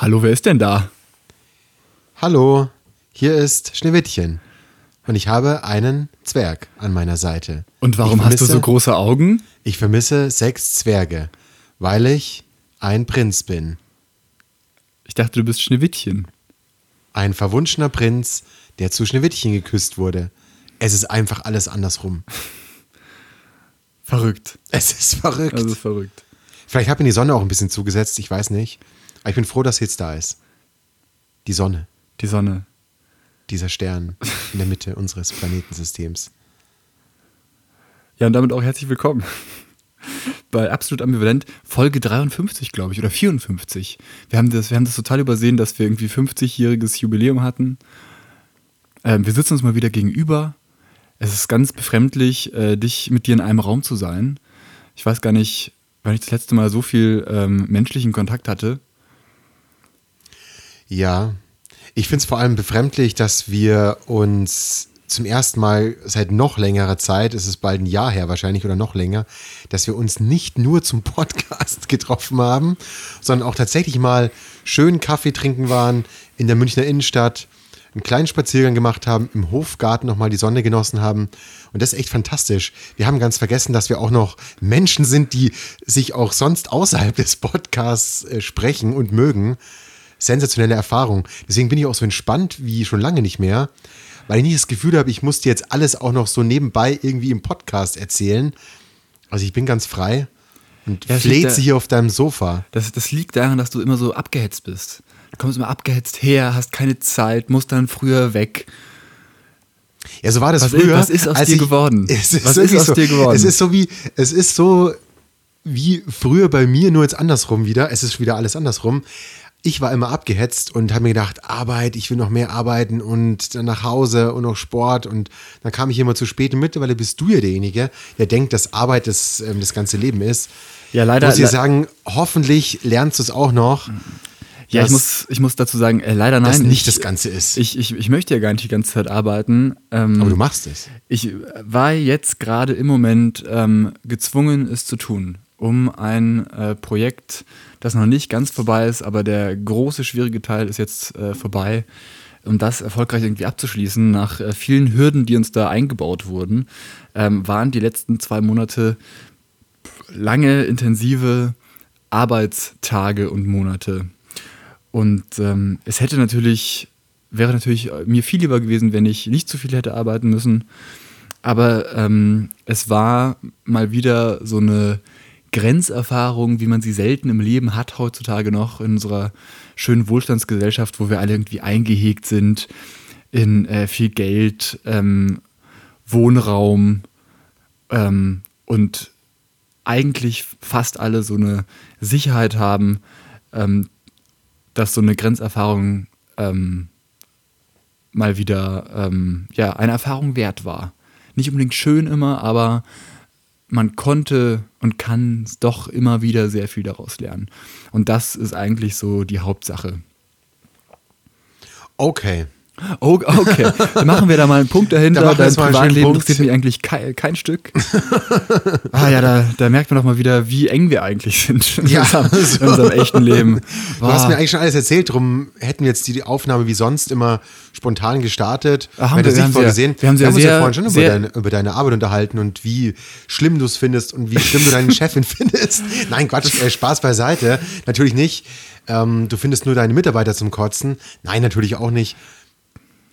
Hallo, wer ist denn da? Hallo, hier ist Schneewittchen. Und ich habe einen Zwerg an meiner Seite. Und warum ich hast du so große Augen? Ich vermisse sechs Zwerge, weil ich ein Prinz bin. Ich dachte, du bist Schneewittchen. Ein verwunschener Prinz, der zu Schneewittchen geküsst wurde. Es ist einfach alles andersrum. Verrückt. Es ist verrückt. Das ist verrückt. Vielleicht hat mir die Sonne auch ein bisschen zugesetzt, ich weiß nicht. Aber ich bin froh, dass sie jetzt da ist. Die Sonne, Die Sonne. dieser Stern in der Mitte unseres Planetensystems. Ja, und damit auch herzlich willkommen bei Absolut Ambivalent, Folge 53, glaube ich, oder 54. Wir haben, das, wir haben das total übersehen, dass wir irgendwie 50-jähriges Jubiläum hatten. Ähm, wir sitzen uns mal wieder gegenüber. Es ist ganz befremdlich, äh, dich mit dir in einem Raum zu sein. Ich weiß gar nicht, wann ich das letzte Mal so viel ähm, menschlichen Kontakt hatte. Ja, ich finde es vor allem befremdlich, dass wir uns zum ersten Mal seit noch längerer Zeit, es ist bald ein Jahr her wahrscheinlich oder noch länger, dass wir uns nicht nur zum Podcast getroffen haben, sondern auch tatsächlich mal schön Kaffee trinken waren in der Münchner Innenstadt, einen kleinen Spaziergang gemacht haben, im Hofgarten nochmal die Sonne genossen haben. Und das ist echt fantastisch. Wir haben ganz vergessen, dass wir auch noch Menschen sind, die sich auch sonst außerhalb des Podcasts äh, sprechen und mögen sensationelle Erfahrung. Deswegen bin ich auch so entspannt wie schon lange nicht mehr, weil ich nicht das Gefühl habe, ich muss dir jetzt alles auch noch so nebenbei irgendwie im Podcast erzählen. Also ich bin ganz frei und Ja, fleze da- hier auf deinem Sofa. Das, das liegt daran, dass du immer so abgehetzt bist. Du kommst immer abgehetzt her, hast keine Zeit, musst dann früher weg. Ja, so war das Was ist- früher. was ist aus dir geworden? Es ist Was ist aus so, dir geworden? Es ist so wie, es ist so wie früher bei mir, nur jetzt andersrum wieder. Es ist wieder alles andersrum. Ich war immer abgehetzt und habe mir gedacht, Arbeit, ich will noch mehr arbeiten und dann nach Hause und noch Sport und dann kam ich immer zu spät und mittlerweile bist du ja derjenige, der denkt, dass Arbeit das, ähm, das ganze Leben ist. Ja, leider- Muss ich sagen, hoffentlich lernst du es auch noch. Ja, ich dass muss, ich muss dazu sagen, äh, leider nein. das nicht ich, das Ganze ist. Ich, ich, ich möchte ja gar nicht die ganze Zeit arbeiten. Ähm, Aber du machst es. Ich war jetzt gerade im Moment ähm, gezwungen, es zu tun, um ein äh, Projekt, das noch nicht ganz vorbei ist, aber der große, schwierige Teil ist jetzt äh, vorbei, um das erfolgreich irgendwie abzuschließen. Nach äh, vielen Hürden, die uns da eingebaut wurden, ähm, waren die letzten zwei Monate lange, intensive Arbeitstage und Monate. Und ähm, es hätte natürlich, wäre natürlich mir viel lieber gewesen, wenn ich nicht so viel hätte arbeiten müssen. Aber ähm, es war mal wieder so eine Grenzerfahrung, wie man sie selten im Leben hat heutzutage noch in unserer schönen Wohlstandsgesellschaft, wo wir alle irgendwie eingehegt sind in äh, viel Geld, ähm, Wohnraum ähm, und eigentlich fast alle so eine Sicherheit haben, ähm, dass so eine Grenzerfahrung ähm, mal wieder ähm, ja, eine Erfahrung wert war. Nicht unbedingt schön immer, aber man konnte und kann doch immer wieder sehr viel daraus lernen. Und das ist eigentlich so die Hauptsache. Okay. Oh, okay, dann machen wir da mal einen Punkt dahinter. Da wir Dein Privatleben interessiert mich eigentlich kein, kein Stück. ah ja, da, da merkt man doch mal wieder, wie eng wir eigentlich sind in, Ja, unserem, so. in unserem echten Leben. Du hast mir eigentlich schon alles erzählt, drum hätten wir jetzt die Aufnahme wie sonst immer spontan gestartet. Ah, haben Wir wir, wir haben ja- vorgesehen. wir haben sie ja uns ja sehr- vorhin schon über sehr- deine, über deine Arbeit unterhalten und wie schlimm du es findest und wie schlimm du deine Chefin findest. Nein, Quatsch, äh, Spaß beiseite. Natürlich nicht. Ähm, du findest nur deine Mitarbeiter zum Kotzen. Nein, natürlich auch nicht.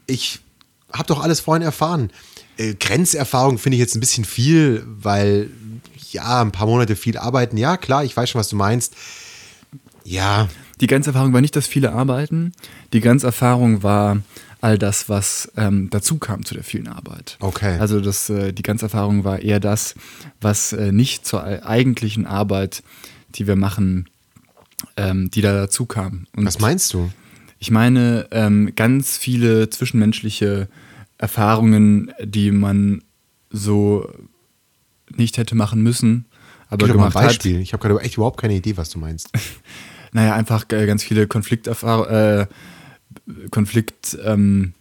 Ich habe doch alles vorhin erfahren. Äh, Grenzerfahrung finde ich jetzt ein bisschen viel, weil ja, ein paar Monate viel arbeiten. Ja, klar, ich weiß schon, was du meinst. Ja, Die Grenzerfahrung war nicht das viele Arbeiten. Die Grenzerfahrung war all das, was ähm, dazu kam zu der vielen Arbeit. Okay. Also das, äh, die Grenzerfahrung war eher das, was äh, nicht zur ei- eigentlichen Arbeit, die wir machen, ähm, die da dazu kam. Und was meinst du? Ich meine, ähm, ganz viele zwischenmenschliche Erfahrungen, die man so nicht hätte machen müssen, aber Gib doch mal ein gemacht hat. Beispiel. Ich habe gerade echt überhaupt keine Idee, was du meinst. Naja, einfach äh, ganz viele Konflikterfahrungen, äh, Konflikt, ähm,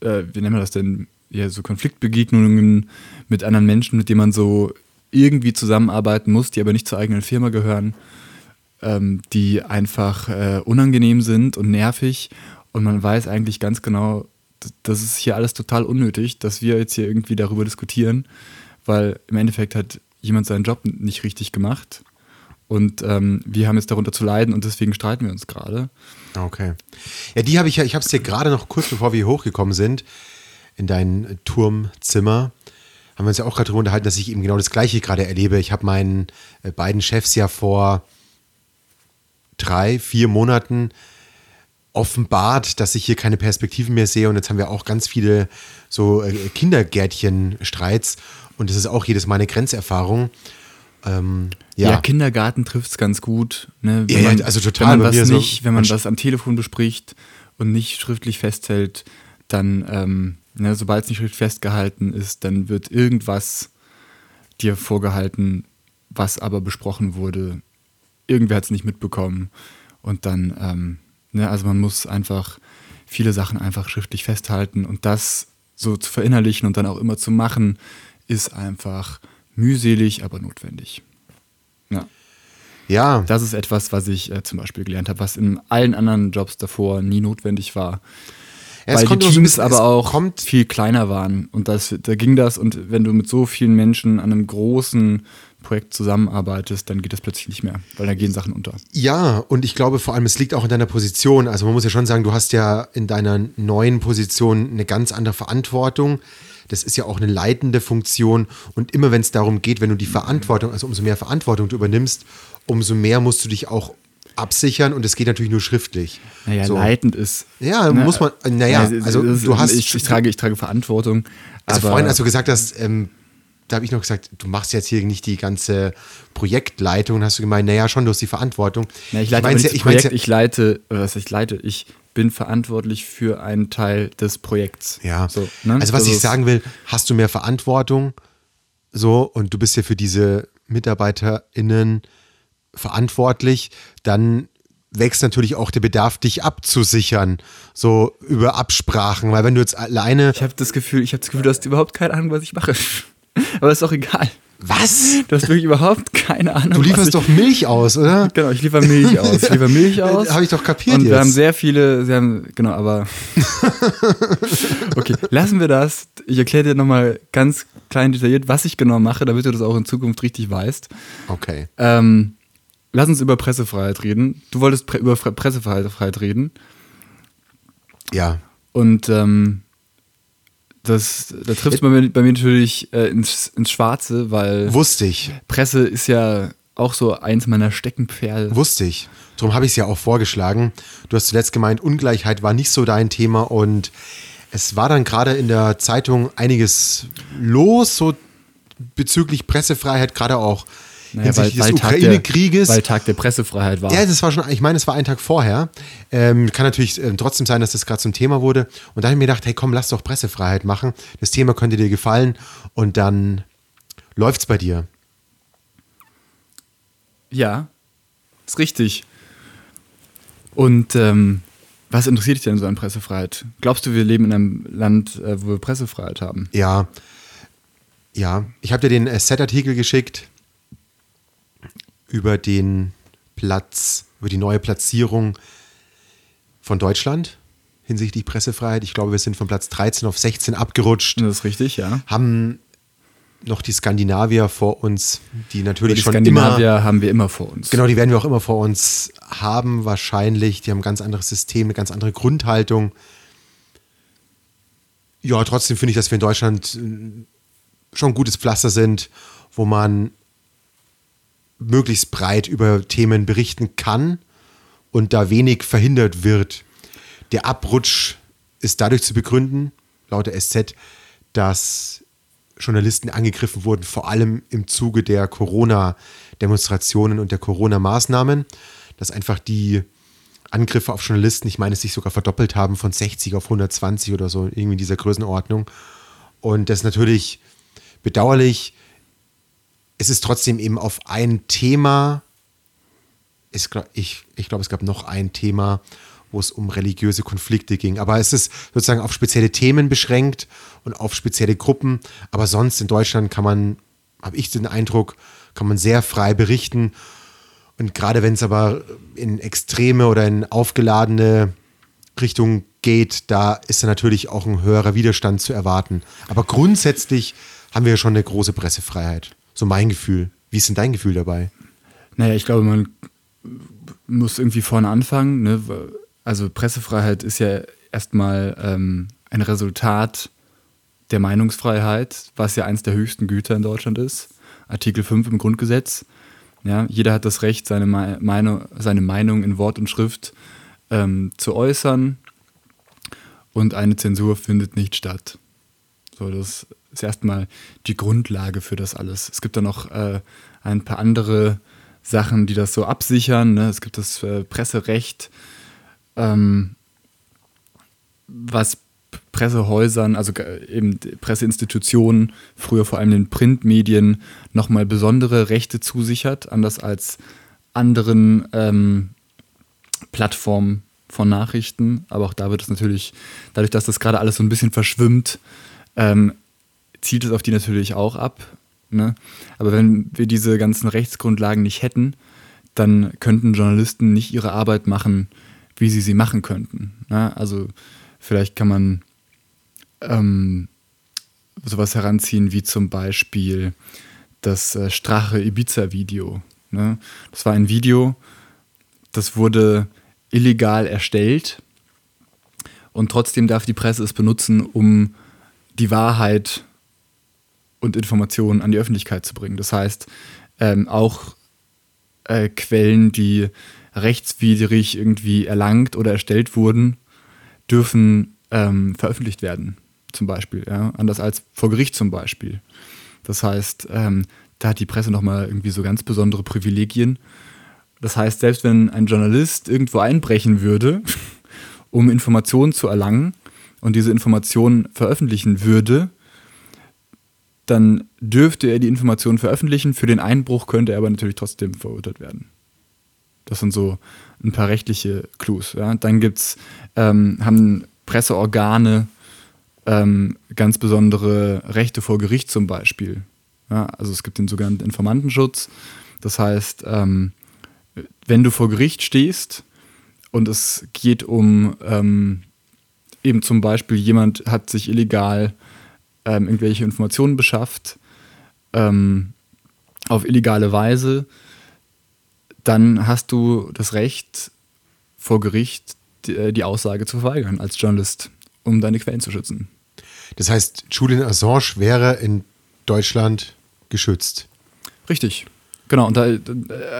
äh, wie nennen wir das denn? Ja, so Konfliktbegegnungen mit anderen Menschen, mit denen man so irgendwie zusammenarbeiten muss, die aber nicht zur eigenen Firma gehören. Ähm, die einfach äh, unangenehm sind und nervig und man weiß eigentlich ganz genau, das ist hier alles total unnötig, dass wir jetzt hier irgendwie darüber diskutieren, weil im Endeffekt hat jemand seinen Job nicht richtig gemacht und ähm, wir haben jetzt darunter zu leiden und deswegen streiten wir uns gerade. Okay. Ja, die habe ich ja, ich habe es dir gerade noch kurz bevor wir hier hochgekommen sind, in dein Turmzimmer, haben wir uns ja auch gerade darüber unterhalten, dass ich eben genau das Gleiche gerade erlebe. Ich habe meinen äh, beiden Chefs ja vor drei, vier Monaten offenbart, dass ich hier keine Perspektiven mehr sehe und jetzt haben wir auch ganz viele so äh, Kindergärtchen-Streits und das ist auch jedes Mal eine Grenzerfahrung. Ähm, ja. ja. Kindergarten trifft es ganz gut. Ne? Wenn ja, man, also total. Wenn man, das, nicht, so, wenn man das am Telefon bespricht und nicht schriftlich festhält, dann, ähm, ne, sobald es nicht schriftlich festgehalten ist, dann wird irgendwas dir vorgehalten, was aber besprochen wurde. Irgendwer hat es nicht mitbekommen. Und dann, ähm, ne, also man muss einfach viele Sachen einfach schriftlich festhalten und das so zu verinnerlichen und dann auch immer zu machen, ist einfach mühselig, aber notwendig. Ja. Ja. Das ist etwas, was ich äh, zum Beispiel gelernt habe, was in allen anderen Jobs davor nie notwendig war. Ja, weil die Teams bisschen, aber auch viel kleiner waren. Und das, da ging das. Und wenn du mit so vielen Menschen an einem großen Projekt zusammenarbeitest, dann geht das plötzlich nicht mehr, weil da gehen Sachen unter. Ja, und ich glaube vor allem, es liegt auch in deiner Position. Also man muss ja schon sagen, du hast ja in deiner neuen Position eine ganz andere Verantwortung das ist ja auch eine leitende Funktion. Und immer wenn es darum geht, wenn du die Verantwortung, also umso mehr Verantwortung du übernimmst, umso mehr musst du dich auch absichern und es geht natürlich nur schriftlich. Naja, so. leitend ist. Ja, ne, muss man, naja, also ist, du hast. Ich, ich, trage, ich trage Verantwortung. Also vorhin, als du gesagt hast, ähm, da habe ich noch gesagt, du machst jetzt hier nicht die ganze Projektleitung, hast du gemeint, naja, schon, du hast die Verantwortung. Ja, ich leite ich, ja, ich, Projekt, ja, ich leite, oder was ich leite, ich bin verantwortlich für einen Teil des Projekts. Ja. So, ne? Also was das ich sagen will, hast du mehr Verantwortung so und du bist ja für diese MitarbeiterInnen verantwortlich, dann wächst natürlich auch der Bedarf, dich abzusichern, so über Absprachen, weil wenn du jetzt alleine. Ich habe das Gefühl, ich habe das Gefühl, du hast überhaupt keine Ahnung, was ich mache. Aber ist auch egal. Was? Du hast wirklich überhaupt keine Ahnung. Du lieferst doch Milch aus, oder? Genau, ich liefere Milch aus. Ich liefere Milch aus. Habe ich doch kapiert Und jetzt. wir haben sehr viele, sie haben, genau, aber. okay, lassen wir das. Ich erkläre dir nochmal ganz klein detailliert, was ich genau mache, damit du das auch in Zukunft richtig weißt. Okay. Ähm, lass uns über Pressefreiheit reden. Du wolltest pre über Pressefreiheit reden. Ja. Und ähm, das, da trifft bei, bei mir, natürlich äh, ins, ins Schwarze, weil. Wusste ich. Presse ist ja auch so eins meiner Steckenpferde. Wusste ich. Darum habe ich es ja auch vorgeschlagen. Du hast zuletzt gemeint, Ungleichheit war nicht so dein Thema und es war dann gerade in der Zeitung einiges los, so bezüglich Pressefreiheit, gerade auch naja, hinsichtlich weil, des Ukraine-Krieges. Weil Tag der Pressefreiheit war. Ja, das war schon, ich meine, es war ein Tag vorher. Ähm, kann natürlich äh, trotzdem sein, dass das gerade zum Thema wurde. Und da habe ich mir gedacht, hey komm, lass doch Pressefreiheit machen. Das Thema könnte dir gefallen und dann läuft es bei dir. Ja, ist richtig. Und ähm, was interessiert dich denn so an Pressefreiheit? Glaubst du, wir leben in einem Land, äh, wo wir Pressefreiheit haben? Ja. Ja, ich habe dir den äh, Set-Artikel geschickt über den Platz, über die neue Platzierung von Deutschland hinsichtlich Pressefreiheit. Ich glaube, wir sind von Platz 13 auf 16 abgerutscht. Das ist richtig, ja. Haben noch die Skandinavier vor uns, die natürlich die schon Skandinavier immer, haben wir immer vor uns. Genau, die werden wir auch immer vor uns haben, wahrscheinlich. Die haben ein ganz anderes System, eine ganz andere Grundhaltung. Ja, trotzdem finde ich, dass wir in Deutschland äh, schon ein gutes Pflaster sind, wo man möglichst breit über Themen berichten kann und da wenig verhindert wird. Der Abrutsch ist dadurch zu begründen, laut der SZ, dass Journalisten angegriffen wurden, vor allem im Zuge der Corona-Demonstrationen und der Corona-Maßnahmen, dass einfach die Angriffe auf Journalisten, ich meine, es sich sogar verdoppelt haben von 60 auf 120 oder so, irgendwie in dieser Größenordnung. Und das ist natürlich bedauerlich, es ist trotzdem eben auf ein Thema, ist, ich, ich glaube, es gab noch ein Thema, wo es um religiöse Konflikte ging. Aber es ist sozusagen auf spezielle Themen beschränkt und auf spezielle Gruppen. Aber sonst in Deutschland kann man, habe ich den Eindruck, kann man sehr frei berichten. Und gerade wenn es aber in extreme oder in aufgeladene Richtung geht, da ist natürlich auch ein höherer Widerstand zu erwarten. Aber grundsätzlich haben wir schon eine große Pressefreiheit. So mein Gefühl. Wie ist denn dein Gefühl dabei? Naja, ich glaube, man muss irgendwie vorne anfangen. Ne? Also Pressefreiheit ist ja erstmal ähm, ein Resultat der Meinungsfreiheit, was ja eins der höchsten Güter in Deutschland ist. Artikel 5 im Grundgesetz. Ja, jeder hat das Recht, seine, Meinung, seine Meinung in Wort und Schrift ähm, zu äußern und eine Zensur findet nicht statt. So, das ist erstmal die Grundlage für das alles. Es gibt da noch äh, ein paar andere Sachen, die das so absichern. Ne? Es gibt das äh, Presserecht, ähm, was Pressehäusern, also eben Presseinstitutionen, früher vor allem den Printmedien, nochmal besondere Rechte zusichert, anders als anderen ähm, Plattformen von Nachrichten. Aber auch da wird es natürlich, dadurch, dass das gerade alles so ein bisschen verschwimmt, ähm, zielt es auf die natürlich auch ab. Ne? Aber wenn wir diese ganzen Rechtsgrundlagen nicht hätten, dann könnten Journalisten nicht ihre Arbeit machen, wie sie sie machen könnten. Ne? Also vielleicht kann man ähm, sowas heranziehen wie zum Beispiel das äh, Strache Ibiza-Video. Ne? Das war ein Video, das wurde illegal erstellt und trotzdem darf die Presse es benutzen, um die Wahrheit und Informationen an die Öffentlichkeit zu bringen. Das heißt, ähm, auch äh, Quellen, die rechtswidrig irgendwie erlangt oder erstellt wurden, dürfen ähm, veröffentlicht werden, zum Beispiel. Ja? Anders als vor Gericht zum Beispiel. Das heißt, ähm, da hat die Presse nochmal irgendwie so ganz besondere Privilegien. Das heißt, selbst wenn ein Journalist irgendwo einbrechen würde, um Informationen zu erlangen und diese Informationen veröffentlichen würde, dann dürfte er die Informationen veröffentlichen. Für den Einbruch könnte er aber natürlich trotzdem verurteilt werden. Das sind so ein paar rechtliche Clues. Ja. Dann gibt's, ähm, haben Presseorgane ähm, ganz besondere Rechte vor Gericht zum Beispiel. Ja, also es gibt den sogenannten Informantenschutz. Das heißt, ähm, wenn du vor Gericht stehst und es geht um ähm, eben zum Beispiel jemand hat sich illegal ähm, irgendwelche Informationen beschafft ähm, auf illegale Weise, dann hast du das Recht vor Gericht die, äh, die Aussage zu verweigern als Journalist, um deine Quellen zu schützen. Das heißt, Julian Assange wäre in Deutschland geschützt. Richtig. Genau, und da,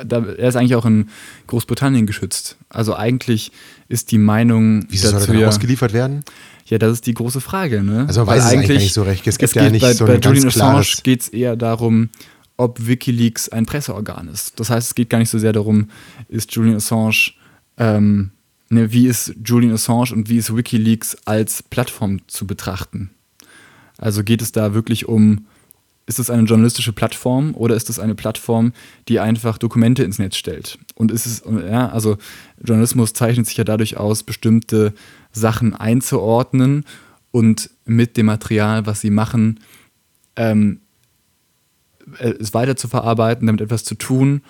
da, er ist eigentlich auch in Großbritannien geschützt. Also eigentlich ist die Meinung. Wieso dazu, soll er dann ausgeliefert werden? Ja, das ist die große Frage. Ne? Also man weiß es eigentlich nicht so recht. Es gibt es ja nicht bei, so bei Julian Assange geht es eher darum, ob WikiLeaks ein Presseorgan ist. Das heißt, es geht gar nicht so sehr darum, ist Julian Assange, ähm, ne, wie ist Julian Assange und wie ist WikiLeaks als Plattform zu betrachten. Also geht es da wirklich um ist es eine journalistische Plattform oder ist es eine Plattform, die einfach Dokumente ins Netz stellt? Und ist es, ja, also Journalismus zeichnet sich ja dadurch aus, bestimmte Sachen einzuordnen und mit dem Material, was sie machen, ähm, äh, es weiter zu verarbeiten, damit etwas zu tun,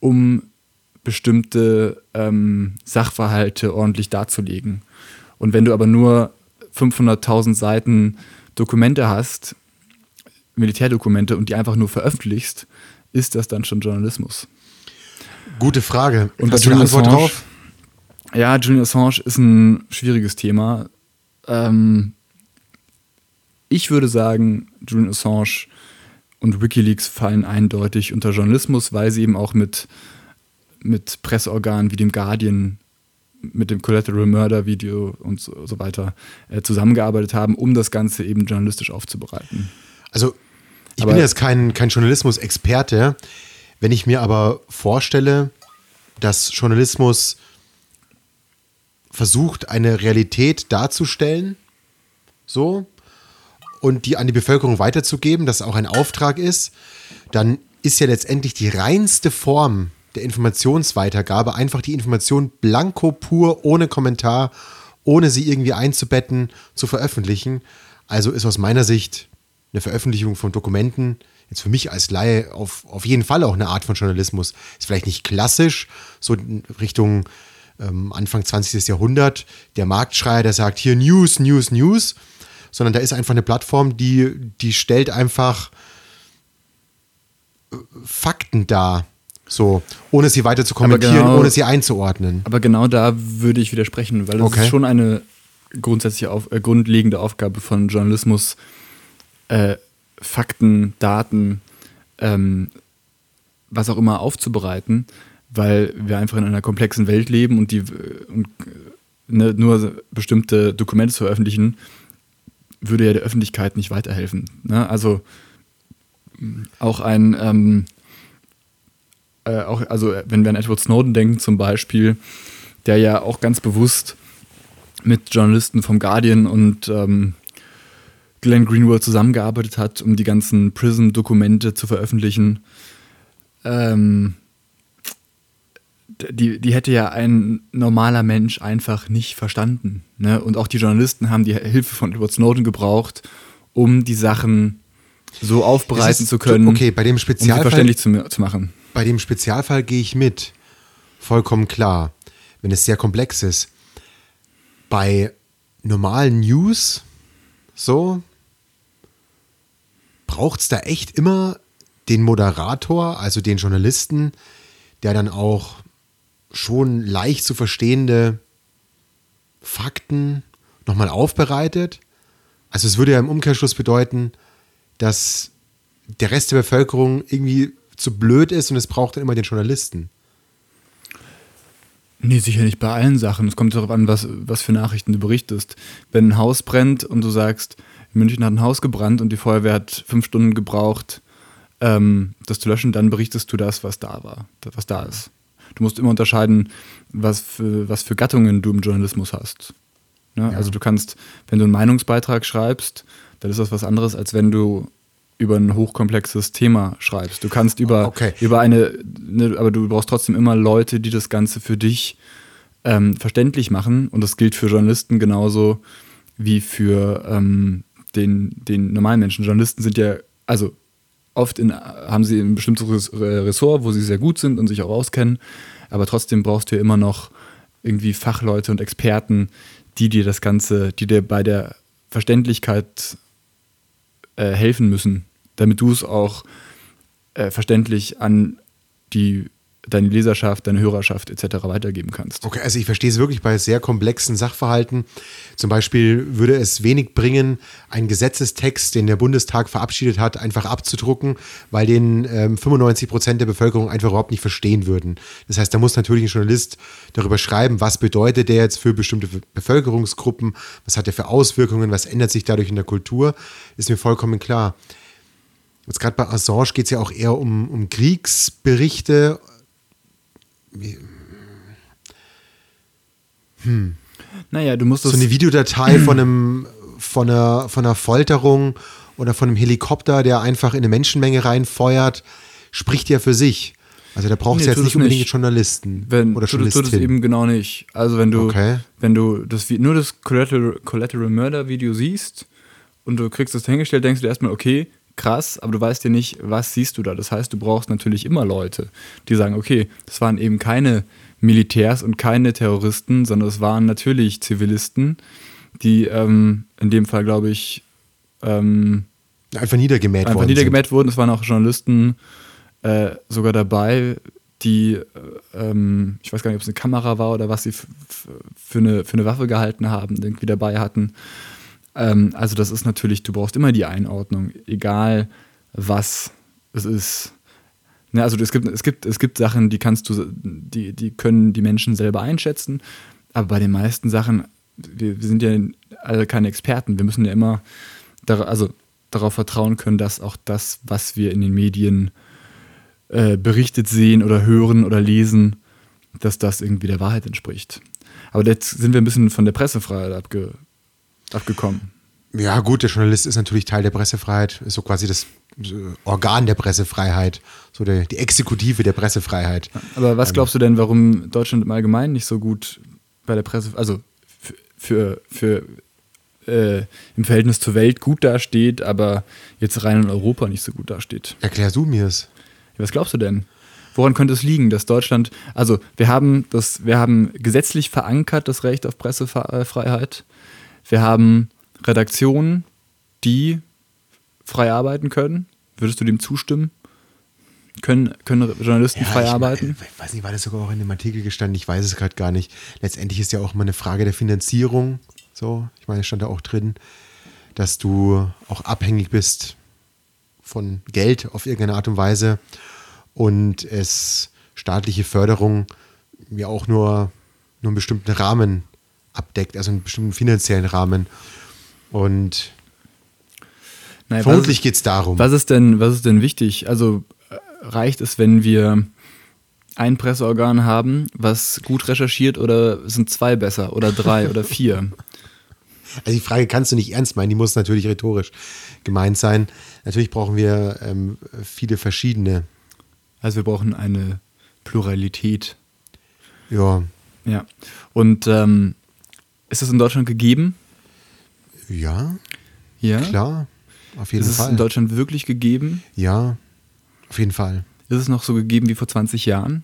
um bestimmte ähm, Sachverhalte ordentlich darzulegen. Und wenn du aber nur 500.000 Seiten Dokumente hast, Militärdokumente und die einfach nur veröffentlichst, ist das dann schon Journalismus? Gute Frage. Und Hast du eine Antwort Assange, drauf? Ja, Julian Assange ist ein schwieriges Thema. Ähm, ich würde sagen, Julian Assange und Wikileaks fallen eindeutig unter Journalismus, weil sie eben auch mit, mit Presseorganen wie dem Guardian, mit dem Collateral Murder Video und so, so weiter äh, zusammengearbeitet haben, um das Ganze eben journalistisch aufzubereiten. Also ich aber bin jetzt kein, kein Journalismus-Experte. Wenn ich mir aber vorstelle, dass Journalismus versucht, eine Realität darzustellen, so, und die an die Bevölkerung weiterzugeben, dass auch ein Auftrag ist, dann ist ja letztendlich die reinste Form der Informationsweitergabe einfach die Information blanko pur, ohne Kommentar, ohne sie irgendwie einzubetten, zu veröffentlichen. Also ist aus meiner Sicht eine Veröffentlichung von Dokumenten jetzt für mich als Laie auf, auf jeden Fall auch eine Art von Journalismus. Ist vielleicht nicht klassisch, so in Richtung ähm, Anfang 20. Jahrhundert, der Marktschreier, der sagt hier News, News, News, sondern da ist einfach eine Plattform, die, die stellt einfach äh, Fakten dar. So, ohne sie weiter zu kommentieren, genau, ohne sie einzuordnen. Aber genau da würde ich widersprechen, weil es okay. ist schon eine grundsätzliche, auf, äh, grundlegende Aufgabe von Journalismus, äh, Fakten, Daten, ähm, was auch immer aufzubereiten, weil wir einfach in einer komplexen Welt leben und die und, ne, nur bestimmte Dokumente zu veröffentlichen, würde ja der Öffentlichkeit nicht weiterhelfen. Ne? Also auch ein, ähm, äh, auch, also wenn wir an Edward Snowden denken zum Beispiel, der ja auch ganz bewusst mit Journalisten vom Guardian und ähm, Glenn Greenwald zusammengearbeitet hat, um die ganzen Prism-Dokumente zu veröffentlichen. Ähm, die, die hätte ja ein normaler Mensch einfach nicht verstanden. Ne? Und auch die Journalisten haben die Hilfe von Edward Snowden gebraucht, um die Sachen so aufbereiten ist, zu können. Okay, bei dem Spezialfall. Um verständlich zu, zu machen. Bei dem Spezialfall gehe ich mit. Vollkommen klar. Wenn es sehr komplex ist. Bei normalen News, so, braucht es da echt immer den Moderator, also den Journalisten, der dann auch schon leicht zu verstehende Fakten nochmal aufbereitet. Also es würde ja im Umkehrschluss bedeuten, dass der Rest der Bevölkerung irgendwie zu blöd ist und es braucht dann immer den Journalisten. Nee, sicher nicht bei allen Sachen. Es kommt darauf an, was, was für Nachrichten du berichtest. Wenn ein Haus brennt und du sagst, München hat ein Haus gebrannt und die Feuerwehr hat fünf Stunden gebraucht, ähm, das zu löschen, dann berichtest du das, was da war, was da ist. Du musst immer unterscheiden, was für, was für Gattungen du im Journalismus hast. Ne? Ja. Also du kannst, wenn du einen Meinungsbeitrag schreibst, dann ist das was anderes, als wenn du über ein hochkomplexes Thema schreibst. Du kannst über, okay. über eine, ne, aber du brauchst trotzdem immer Leute, die das Ganze für dich ähm, verständlich machen. Und das gilt für Journalisten genauso wie für ähm, den, den normalen Menschen. Journalisten sind ja, also oft in, haben sie ein bestimmtes Ressort, wo sie sehr gut sind und sich auch auskennen. Aber trotzdem brauchst du ja immer noch irgendwie Fachleute und Experten, die dir das Ganze, die dir bei der Verständlichkeit äh, helfen müssen, damit du es auch äh, verständlich an die deine Leserschaft, deine Hörerschaft etc. weitergeben kannst. Okay, also ich verstehe es wirklich bei sehr komplexen Sachverhalten. Zum Beispiel würde es wenig bringen, einen Gesetzestext, den der Bundestag verabschiedet hat, einfach abzudrucken, weil den ähm, 95 Prozent der Bevölkerung einfach überhaupt nicht verstehen würden. Das heißt, da muss natürlich ein Journalist darüber schreiben, was bedeutet der jetzt für bestimmte Bevölkerungsgruppen, was hat er für Auswirkungen, was ändert sich dadurch in der Kultur, ist mir vollkommen klar. Jetzt gerade bei Assange geht es ja auch eher um, um Kriegsberichte hm. Naja, du musst So eine Videodatei von einem, von einer, von einer Folterung oder von einem Helikopter, der einfach in eine Menschenmenge reinfeuert, spricht ja für sich. Also da braucht es nee, jetzt nicht unbedingt nicht. Journalisten wenn, oder Journalistin. Tut es eben genau nicht. Also wenn du, okay. wenn du das, nur das Collateral, Collateral Murder Video siehst und du kriegst das hingestellt, denkst du erstmal, okay, krass, aber du weißt ja nicht, was siehst du da. Das heißt, du brauchst natürlich immer Leute, die sagen, okay, das waren eben keine Militärs und keine Terroristen, sondern es waren natürlich Zivilisten, die ähm, in dem Fall, glaube ich, ähm, einfach niedergemäht einfach worden. niedergemäht wurden. Es waren auch Journalisten äh, sogar dabei, die, äh, ähm, ich weiß gar nicht, ob es eine Kamera war oder was sie für eine, für eine Waffe gehalten haben, irgendwie dabei hatten. Ähm, also das ist natürlich, du brauchst immer die Einordnung, egal was es ist. Ne, also es gibt, es, gibt, es gibt Sachen, die kannst du, die, die können die Menschen selber einschätzen, aber bei den meisten Sachen, wir, wir sind ja alle keine Experten, wir müssen ja immer dar also darauf vertrauen können, dass auch das, was wir in den Medien äh, berichtet sehen oder hören oder lesen, dass das irgendwie der Wahrheit entspricht. Aber jetzt sind wir ein bisschen von der Pressefreiheit abge abgekommen. Ja, gut, der Journalist ist natürlich Teil der Pressefreiheit, ist so quasi das Organ der Pressefreiheit, so der, die Exekutive der Pressefreiheit. Aber was ähm, glaubst du denn, warum Deutschland im Allgemeinen nicht so gut bei der Presse, also für, für, äh, im Verhältnis zur Welt gut dasteht, aber jetzt rein in Europa nicht so gut dasteht. Erklär du mir es. Was glaubst du denn? Woran könnte es liegen, dass Deutschland, also wir haben das, wir haben gesetzlich verankert das Recht auf Pressefreiheit. Wir haben Redaktionen, die frei arbeiten können. Würdest du dem zustimmen? Können, können Journalisten ja, frei arbeiten? Ich weiß nicht, war das sogar auch in dem Artikel gestanden? Ich weiß es gerade gar nicht. Letztendlich ist ja auch immer eine Frage der Finanzierung. So, ich meine, es stand da auch drin, dass du auch abhängig bist von Geld auf irgendeine Art und Weise und es staatliche Förderung ja auch nur, nur einen bestimmten Rahmen abdeckt, also einen bestimmten finanziellen Rahmen. Und Nein, vermutlich geht es darum. Was ist, denn, was ist denn wichtig? Also äh, reicht es, wenn wir ein Presseorgan haben, was gut recherchiert, oder sind zwei besser oder drei oder vier? Also die Frage kannst du nicht ernst meinen, die muss natürlich rhetorisch gemeint sein. Natürlich brauchen wir ähm, viele verschiedene. Also wir brauchen eine Pluralität. Ja. Ja. Und ähm, ist das in Deutschland gegeben? Ja. Ja. Klar. Auf jeden ist Fall. Ist es in Deutschland wirklich gegeben? Ja. Auf jeden Fall. Ist es noch so gegeben wie vor 20 Jahren?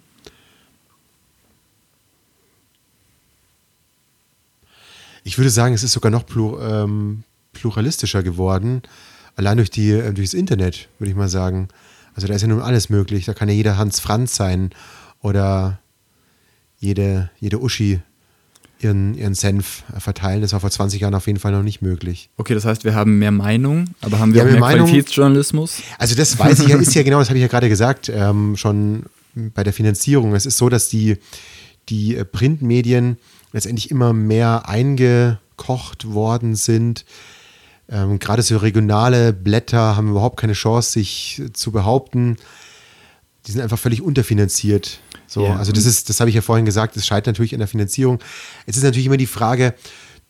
Ich würde sagen, es ist sogar noch plur, ähm, pluralistischer geworden. Allein durch, die, äh, durch das Internet, würde ich mal sagen. Also da ist ja nun alles möglich. Da kann ja jeder Hans Franz sein oder jede, jede Uschi ihren, ihren Senf verteilen. Das war vor 20 Jahren auf jeden Fall noch nicht möglich. Okay, das heißt, wir haben mehr Meinung, aber haben wir ja, auch mehr, mehr Qualitätsjournalismus? Also das weiß ich ja, ist ja genau, das habe ich ja gerade gesagt, ähm, schon bei der Finanzierung. Es ist so, dass die, die Printmedien letztendlich immer mehr eingekocht worden sind. Ähm, gerade so regionale Blätter haben überhaupt keine Chance, sich zu behaupten. Die sind einfach völlig unterfinanziert. So, ja. also das ist, das habe ich ja vorhin gesagt, das scheitert natürlich an der Finanzierung. Es ist natürlich immer die Frage,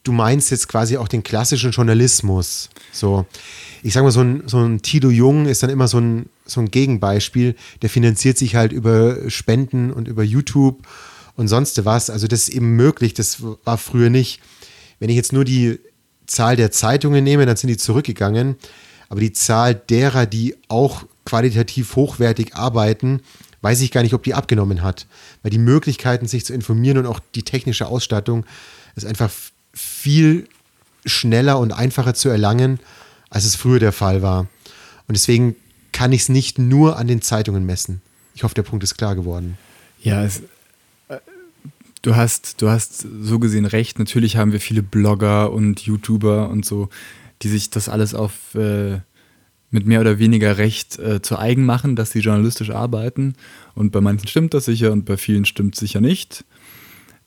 du meinst jetzt quasi auch den klassischen Journalismus. So, ich sage mal, so ein, so ein Tilo Jung ist dann immer so ein, so ein Gegenbeispiel, der finanziert sich halt über Spenden und über YouTube und sonst was. Also das ist eben möglich, das war früher nicht. Wenn ich jetzt nur die Zahl der Zeitungen nehme, dann sind die zurückgegangen. Aber die Zahl derer, die auch qualitativ hochwertig arbeiten, weiß ich gar nicht, ob die abgenommen hat. Weil die Möglichkeiten, sich zu informieren und auch die technische Ausstattung ist einfach viel schneller und einfacher zu erlangen, als es früher der Fall war. Und deswegen kann ich es nicht nur an den Zeitungen messen. Ich hoffe, der Punkt ist klar geworden. Ja, es, du hast, du hast so gesehen recht. Natürlich haben wir viele Blogger und YouTuber und so, die sich das alles auf äh, mit mehr oder weniger Recht äh, zu eigen machen, dass sie journalistisch arbeiten. Und bei manchen stimmt das sicher und bei vielen stimmt es sicher nicht.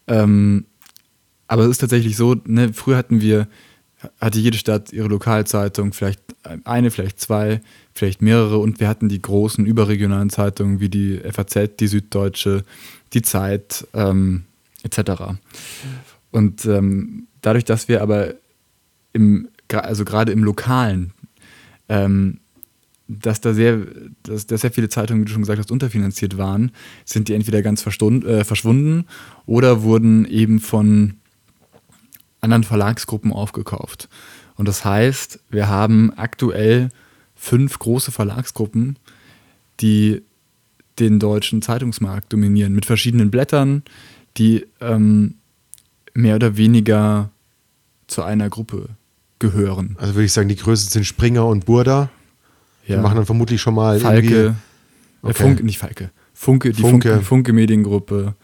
Ähm, aber es ist tatsächlich so, ne, früher hatten wir, hatte jede Stadt ihre Lokalzeitung, vielleicht eine, vielleicht zwei, vielleicht mehrere und wir hatten die großen überregionalen Zeitungen wie die FAZ, die Süddeutsche, die Zeit, ähm, etc. Und ähm, dadurch, dass wir aber im, also gerade im Lokalen, ähm, dass da sehr, dass, dass sehr viele Zeitungen, wie du schon gesagt hast, unterfinanziert waren, sind die entweder ganz äh, verschwunden oder wurden eben von anderen Verlagsgruppen aufgekauft. Und das heißt, wir haben aktuell fünf große Verlagsgruppen, die den deutschen Zeitungsmarkt dominieren, mit verschiedenen Blättern, die ähm, mehr oder weniger zu einer Gruppe gehören. Also würde ich sagen, die größten sind Springer und Burda. Ja. Die machen dann vermutlich schon mal Falke, äh, okay. Funke, nicht Falke, Funke, die Funke, Funke, Funke Mediengruppe.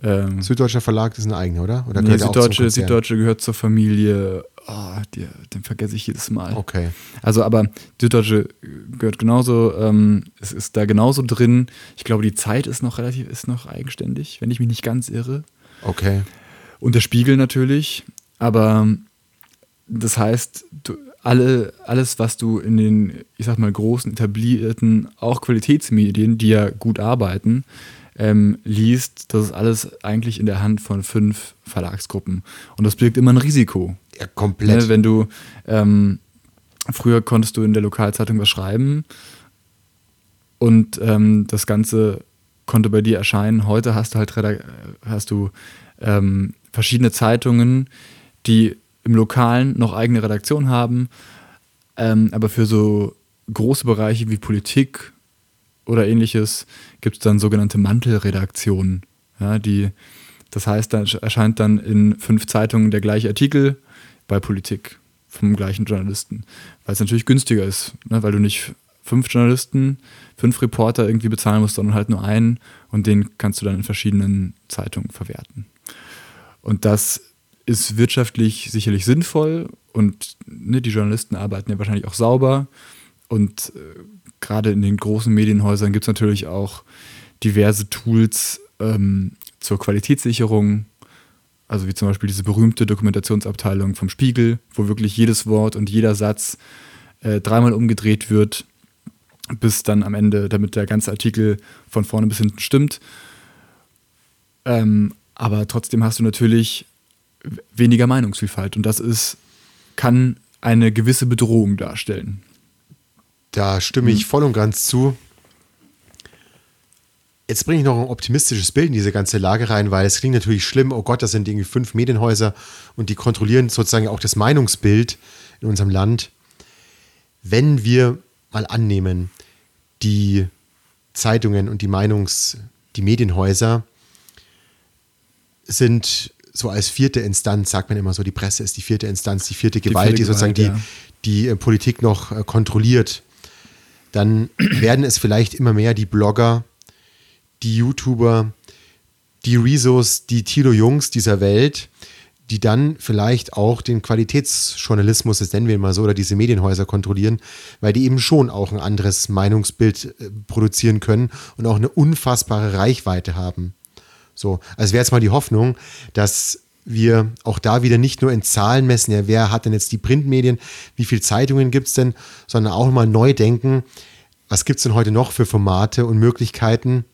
Ähm, Süddeutscher Verlag ist ein eigener, oder? oder nee, Süddeutsche, Süddeutsche gehört zur Familie, oh, die, den vergesse ich jedes Mal. Okay. Also, aber Süddeutsche gehört genauso, ähm, es ist da genauso drin. Ich glaube, die Zeit ist noch relativ, ist noch eigenständig, wenn ich mich nicht ganz irre. Okay. Und der Spiegel natürlich, aber das heißt, du, alle, alles, was du in den, ich sag mal, großen, etablierten, auch Qualitätsmedien, die ja gut arbeiten, ähm, liest, das ist alles eigentlich in der Hand von fünf Verlagsgruppen. Und das birgt immer ein Risiko. Ja, komplett. Ne, wenn du, ähm, früher konntest du in der Lokalzeitung was schreiben und ähm, das Ganze konnte bei dir erscheinen. Heute hast du halt hast du ähm, verschiedene Zeitungen, die im Lokalen noch eigene Redaktion haben, ähm, aber für so große Bereiche wie Politik oder ähnliches gibt es dann sogenannte Mantelredaktionen. Ja, die, das heißt, da erscheint dann in fünf Zeitungen der gleiche Artikel bei Politik vom gleichen Journalisten, weil es natürlich günstiger ist, ne, weil du nicht fünf Journalisten, fünf Reporter irgendwie bezahlen musst, sondern halt nur einen und den kannst du dann in verschiedenen Zeitungen verwerten. Und das ist wirtschaftlich sicherlich sinnvoll und ne, die Journalisten arbeiten ja wahrscheinlich auch sauber und äh, gerade in den großen Medienhäusern gibt es natürlich auch diverse Tools ähm, zur Qualitätssicherung, also wie zum Beispiel diese berühmte Dokumentationsabteilung vom Spiegel, wo wirklich jedes Wort und jeder Satz äh, dreimal umgedreht wird, bis dann am Ende, damit der ganze Artikel von vorne bis hinten stimmt. Ähm, aber trotzdem hast du natürlich weniger Meinungsvielfalt und das ist, kann eine gewisse Bedrohung darstellen. Da stimme ich mhm. voll und ganz zu. Jetzt bringe ich noch ein optimistisches Bild in diese ganze Lage rein, weil es klingt natürlich schlimm. Oh Gott, das sind irgendwie fünf Medienhäuser und die kontrollieren sozusagen auch das Meinungsbild in unserem Land. Wenn wir mal annehmen, die Zeitungen und die Meinungs-, die Medienhäuser sind so als vierte Instanz, sagt man immer so, die Presse ist die vierte Instanz, die vierte Gewalt, die, vierte die sozusagen Gewalt, die, ja. die Politik noch äh, kontrolliert. Dann werden es vielleicht immer mehr die Blogger, die YouTuber, die Rezos, die Tilo Jungs dieser Welt, die dann vielleicht auch den Qualitätsjournalismus, das nennen wir mal so, oder diese Medienhäuser kontrollieren, weil die eben schon auch ein anderes Meinungsbild äh, produzieren können und auch eine unfassbare Reichweite haben. So, also wäre jetzt mal die Hoffnung, dass wir auch da wieder nicht nur in Zahlen messen, ja, wer hat denn jetzt die Printmedien, wie viele Zeitungen gibt es denn, sondern auch mal neu denken, was gibt es denn heute noch für Formate und Möglichkeiten,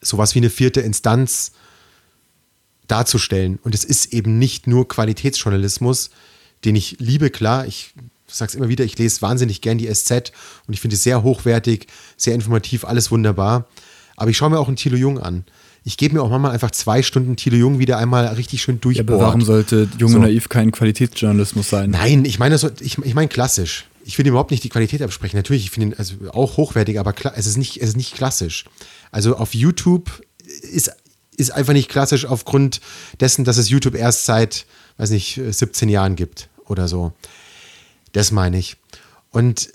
sowas wie eine vierte Instanz darzustellen. Und es ist eben nicht nur Qualitätsjournalismus, den ich liebe, klar, ich sage es immer wieder, ich lese wahnsinnig gern die SZ und ich finde es sehr hochwertig, sehr informativ, alles wunderbar. Aber ich schaue mir auch einen Thilo Jung an. Ich gebe mir auch manchmal einfach zwei Stunden Thilo Jung wieder einmal richtig schön durch. Ja, aber warum sollte Junge so. Naiv kein Qualitätsjournalismus sein? Nein, ich meine, so, ich, ich meine klassisch. Ich will überhaupt nicht die Qualität absprechen. Natürlich, ich finde ihn also auch hochwertig, aber es ist, nicht, es ist nicht klassisch. Also auf YouTube ist, ist einfach nicht klassisch aufgrund dessen, dass es YouTube erst seit, weiß nicht, 17 Jahren gibt oder so. Das meine ich. Und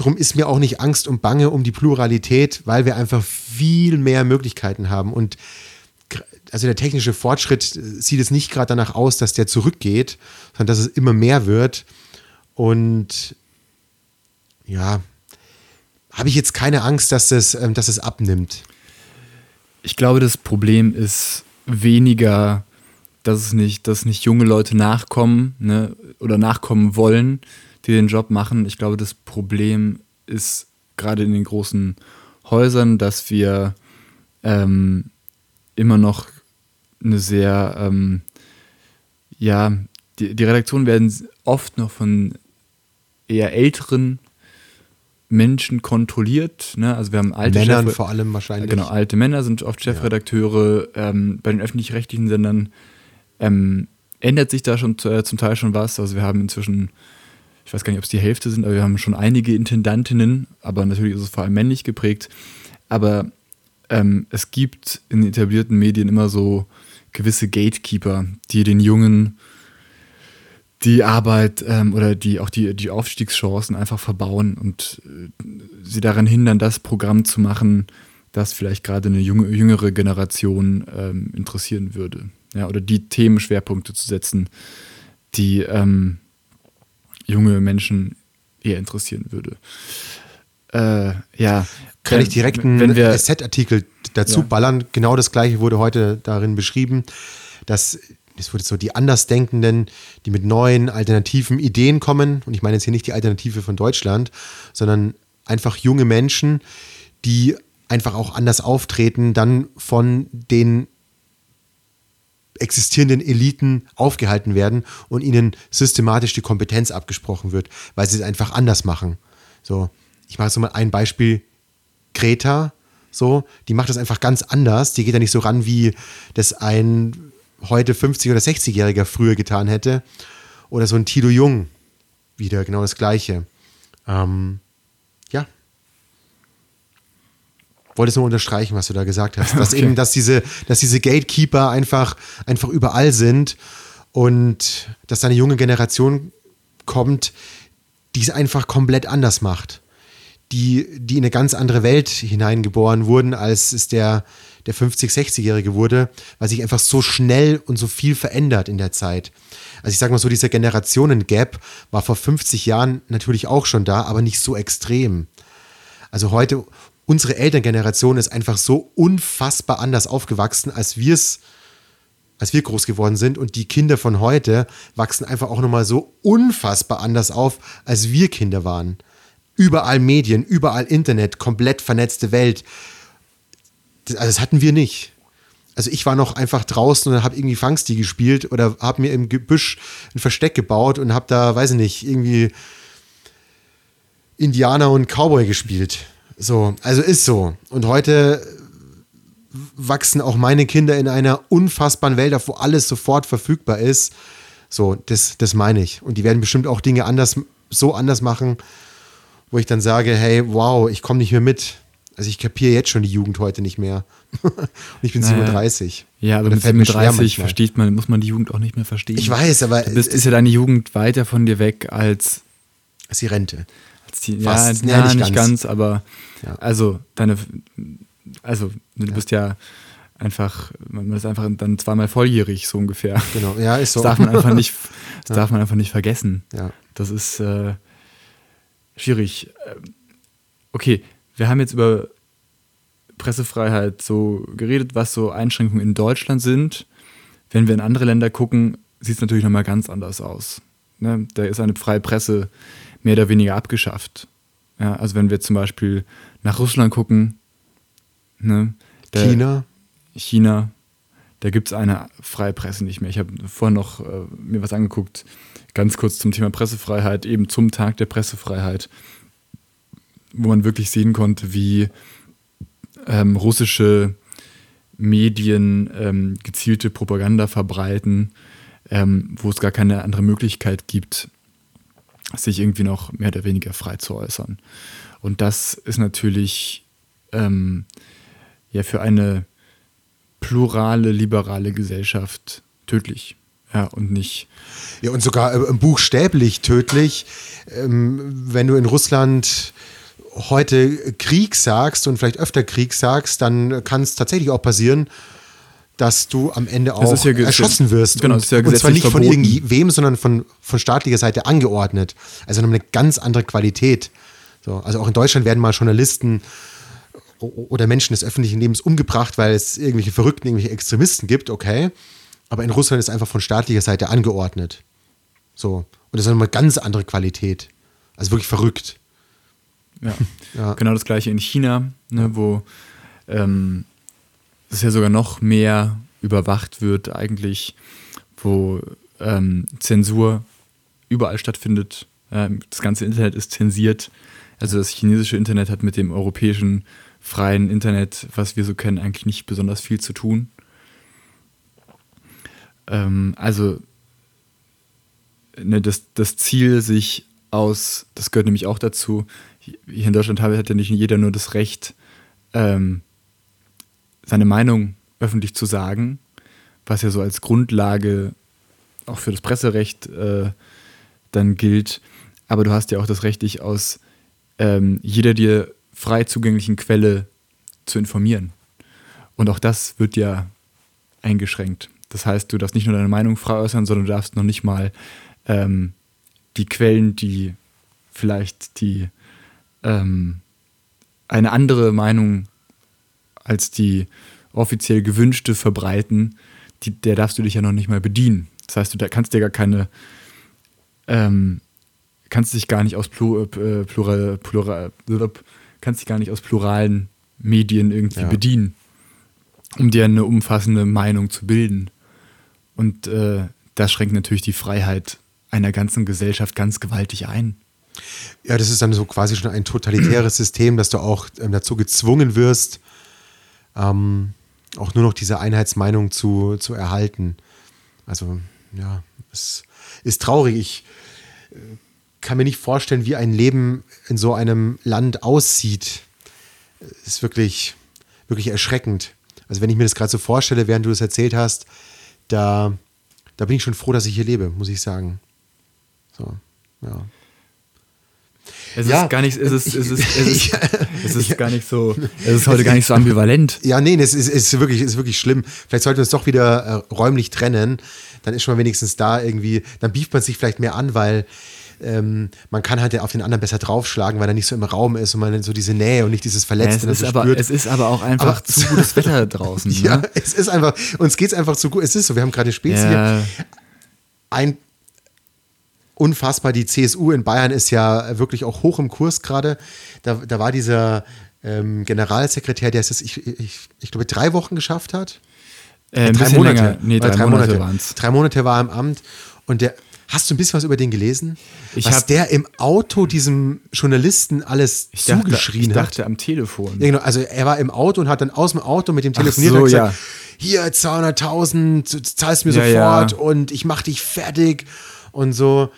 darum ist mir auch nicht Angst und Bange um die Pluralität, weil wir einfach viel mehr Möglichkeiten haben. Und also der technische Fortschritt sieht es nicht gerade danach aus, dass der zurückgeht, sondern dass es immer mehr wird. Und ja, habe ich jetzt keine Angst, dass es, ähm, dass es abnimmt. Ich glaube, das Problem ist weniger, dass es nicht, dass nicht junge Leute nachkommen ne, oder nachkommen wollen, die den Job machen. Ich glaube, das Problem ist gerade in den großen Häusern, dass wir ähm, immer noch eine sehr, ähm, ja, die, die Redaktionen werden oft noch von eher älteren Menschen kontrolliert. Ne? Also wir haben alte Männern Chef vor allem wahrscheinlich. Genau, alte Männer sind oft Chefredakteure. Ja. Ähm, bei den öffentlich-rechtlichen Sendern ähm, ändert sich da schon äh, zum Teil schon was. Also wir haben inzwischen, ich weiß gar nicht, ob es die Hälfte sind, aber wir haben schon einige Intendantinnen, aber natürlich ist es vor allem männlich geprägt. Aber ähm, es gibt in etablierten Medien immer so gewisse Gatekeeper, die den jungen die Arbeit ähm, oder die auch die, die Aufstiegschancen einfach verbauen und äh, sie daran hindern, das Programm zu machen, das vielleicht gerade eine junge, jüngere Generation ähm, interessieren würde. Ja, oder die Themenschwerpunkte zu setzen, die ähm, junge Menschen eher interessieren würde. Äh, ja. Kann ich direkt einen Set-Artikel dazu ja. ballern? Genau das gleiche wurde heute darin beschrieben, dass es wurde so die Andersdenkenden, die mit neuen alternativen Ideen kommen. Und ich meine jetzt hier nicht die Alternative von Deutschland, sondern einfach junge Menschen, die einfach auch anders auftreten, dann von den existierenden Eliten aufgehalten werden und ihnen systematisch die Kompetenz abgesprochen wird, weil sie es einfach anders machen. So, ich mache so mal ein Beispiel. Greta, so, die macht das einfach ganz anders. Die geht da nicht so ran, wie das ein heute 50- oder 60-Jähriger früher getan hätte. Oder so ein Tilo Jung, wieder genau das Gleiche. Ähm, ja. Wolltest nur unterstreichen, was du da gesagt hast. Dass Okay. eben, dass diese, dass diese Gatekeeper einfach, einfach überall sind und dass da eine junge Generation kommt, die es einfach komplett anders macht. Die, die in eine ganz andere Welt hineingeboren wurden, als es der, der 50-, 60-Jährige wurde, weil sich einfach so schnell und so viel verändert in der Zeit. Also ich sage mal so, dieser Generationen-Gap war vor 50 Jahren natürlich auch schon da, aber nicht so extrem. Also heute, unsere Elterngeneration ist einfach so unfassbar anders aufgewachsen, als wir es, als wir groß geworden sind. Und die Kinder von heute wachsen einfach auch nochmal so unfassbar anders auf, als wir Kinder waren. Überall Medien, überall Internet, komplett vernetzte Welt. Das, also das hatten wir nicht. Also ich war noch einfach draußen und habe irgendwie Fangsti gespielt oder habe mir im Gebüsch ein Versteck gebaut und habe da, weiß ich nicht, irgendwie Indianer und Cowboy gespielt. So, also ist so. Und heute wachsen auch meine Kinder in einer unfassbaren Welt auf, wo alles sofort verfügbar ist. So, das, das meine ich. Und die werden bestimmt auch Dinge anders, so anders machen, wo ich dann sage, hey, wow, ich komme nicht mehr mit. Also ich kapiere jetzt schon die Jugend heute nicht mehr. und ich bin Naja. 37. Ja, aber Und mit das fällt mir schwer 37 manchmal. versteht man, muss man die Jugend auch nicht mehr verstehen. Ich weiß, aber Du bist, es ist ja deine Jugend weiter von dir weg als, ist die Rente. Als die, Fast. ja, Ja, ja, nicht nicht, ganz. ganz. aber Ja. also deine, also du bist ja einfach, man ist einfach dann zweimal volljährig so ungefähr. Genau, ja, ist so. Das darf man einfach nicht, das darf man einfach nicht vergessen. Ja. Das ist äh, schwierig. Ähm, Okay, wir haben jetzt über Pressefreiheit so geredet, was so Einschränkungen in Deutschland sind. Wenn wir in andere Länder gucken, sieht es natürlich nochmal ganz anders aus. Ne? Da ist eine freie Presse mehr oder weniger abgeschafft. Ja, also wenn wir zum Beispiel nach Russland gucken, ne? da- China. China, da gibt es eine freie Presse nicht mehr. Ich habe vorhin noch äh, mir was angeguckt, ganz kurz zum Thema Pressefreiheit, eben zum Tag der Pressefreiheit, wo man wirklich sehen konnte, wie ähm, russische Medien ähm, gezielte Propaganda verbreiten, ähm, wo es gar keine andere Möglichkeit gibt, sich irgendwie noch mehr oder weniger frei zu äußern. Und das ist natürlich ähm, ja für eine plurale, liberale Gesellschaft tödlich. Ja, und nicht. Ja, und sogar äh, buchstäblich tödlich, ähm, wenn du in Russland heute Krieg sagst und vielleicht öfter Krieg sagst, dann kann es tatsächlich auch passieren, dass du am Ende auch ja erschossen wirst. genau, und, das ist ja und zwar nicht von verboten. irgendwem, sondern von, von staatlicher Seite angeordnet. Also eine ganz andere Qualität. So, also auch in Deutschland werden mal Journalisten oder Menschen des öffentlichen Lebens umgebracht, weil es irgendwelche Verrückten, irgendwelche Extremisten gibt, okay. Aber in Russland ist einfach von staatlicher Seite angeordnet. So. Und das ist nochmal ganz andere Qualität. Also wirklich verrückt. Ja. Ja. Genau das gleiche in China, ne, wo ähm, es ja sogar noch mehr überwacht wird, eigentlich, wo ähm, Zensur überall stattfindet. Ähm, das ganze Internet ist zensiert. Also das chinesische Internet hat mit dem europäischen freien Internet, was wir so kennen, eigentlich nicht besonders viel zu tun. Ähm, also ne, das, das Ziel, sich aus, das gehört nämlich auch dazu, hier in Deutschland hat ja nicht jeder nur das Recht, ähm, seine Meinung öffentlich zu sagen, was ja so als Grundlage auch für das Presserecht äh, dann gilt. Aber du hast ja auch das Recht, dich aus ähm, jeder dir frei zugänglichen Quelle zu informieren. Und auch das wird ja eingeschränkt. Das heißt, du darfst nicht nur deine Meinung frei äußern, sondern du darfst noch nicht mal ähm, die Quellen, die vielleicht die ähm, eine andere Meinung als die offiziell gewünschte verbreiten, die, der darfst du dich ja noch nicht mal bedienen. Das heißt, du da kannst dir gar keine, ähm, kannst dich gar nicht aus Plur, äh, plural, plural, kannst dich gar nicht aus pluralen Medien irgendwie Ja. bedienen, um dir eine umfassende Meinung zu bilden. Und äh, das schränkt natürlich die Freiheit einer ganzen Gesellschaft ganz gewaltig ein. Ja, das ist dann so quasi schon ein totalitäres System, dass du auch ähm, dazu gezwungen wirst, ähm, auch nur noch diese Einheitsmeinung zu, zu erhalten. Also, ja, es ist traurig. Ich äh, kann mir nicht vorstellen, wie ein Leben in so einem Land aussieht. Ist wirklich, wirklich erschreckend. Also, wenn ich mir das gerade so vorstelle, während du das erzählt hast, da, da bin ich schon froh, dass ich hier lebe, muss ich sagen. So, ja. Es ja, ist gar nicht, es ist, es ist, es ist, es ist gar nicht so, es ist heute gar nicht so ambivalent. Ja, nee, es ist, es ist wirklich, es ist wirklich schlimm. Vielleicht sollten wir uns doch wieder äh, räumlich trennen. Dann ist schon mal wenigstens da irgendwie, dann bieft man sich vielleicht mehr an, weil ähm, man kann halt auf den anderen besser draufschlagen, weil er nicht so im Raum ist und man so diese Nähe und nicht dieses Verletzte ja, es, ist aber, spürt. es ist aber auch einfach aber, zu gutes Wetter draußen. ja, ne? es ist einfach, uns geht es einfach zu gut. Es ist so, wir haben gerade Spezies ja. hier. Ein unfassbar. Die CSU in Bayern ist ja wirklich auch hoch im Kurs gerade. Da, da war dieser ähm, Generalsekretär, der es, ich, ich, ich glaube, drei Wochen geschafft hat. Äh, drei Monate. Nee, drei, drei Monate, Monate. Drei Monate war er im Amt und der. Hast du ein bisschen was über den gelesen? Ich was der im Auto diesem Journalisten alles ich zugeschrien dachte, ich dachte am Telefon. Ja, genau, also er war im Auto und hat dann aus dem Auto mit dem telefoniert so, und gesagt, ja. hier 200.000, zahlst mir ja, sofort und ich mach dich fertig und so.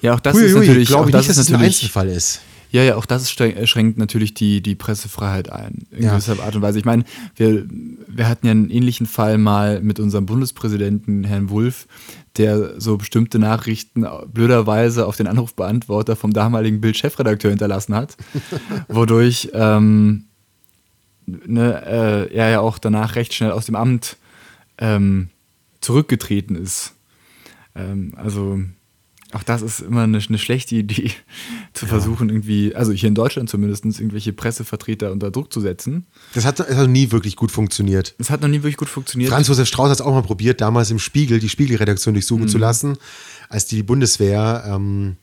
Ja, auch das hui, ist natürlich. glaube ich nicht, dass es das ein Einzelfall ist. Ja, ja, auch das schränkt natürlich die, die Pressefreiheit ein, in ja. gewisser Art und Weise. Ich meine, wir, wir hatten ja einen ähnlichen Fall mal mit unserem Bundespräsidenten, Herrn Wulff, der so bestimmte Nachrichten blöderweise auf den Anrufbeantworter vom damaligen Bild-Chefredakteur hinterlassen hat, wodurch ähm, ne, äh, er ja auch danach recht schnell aus dem Amt ähm, zurückgetreten ist. Ähm, also auch das ist immer eine, eine schlechte Idee, zu ja. versuchen, irgendwie, also hier in Deutschland zumindest, irgendwelche Pressevertreter unter Druck zu setzen. Das hat, das hat nie wirklich gut funktioniert. Das hat noch nie wirklich gut funktioniert. Franz Josef Strauß hat es auch mal probiert, damals im Spiegel die Spiegelredaktion durchsuchen mhm. zu lassen, als die Bundeswehr ähm,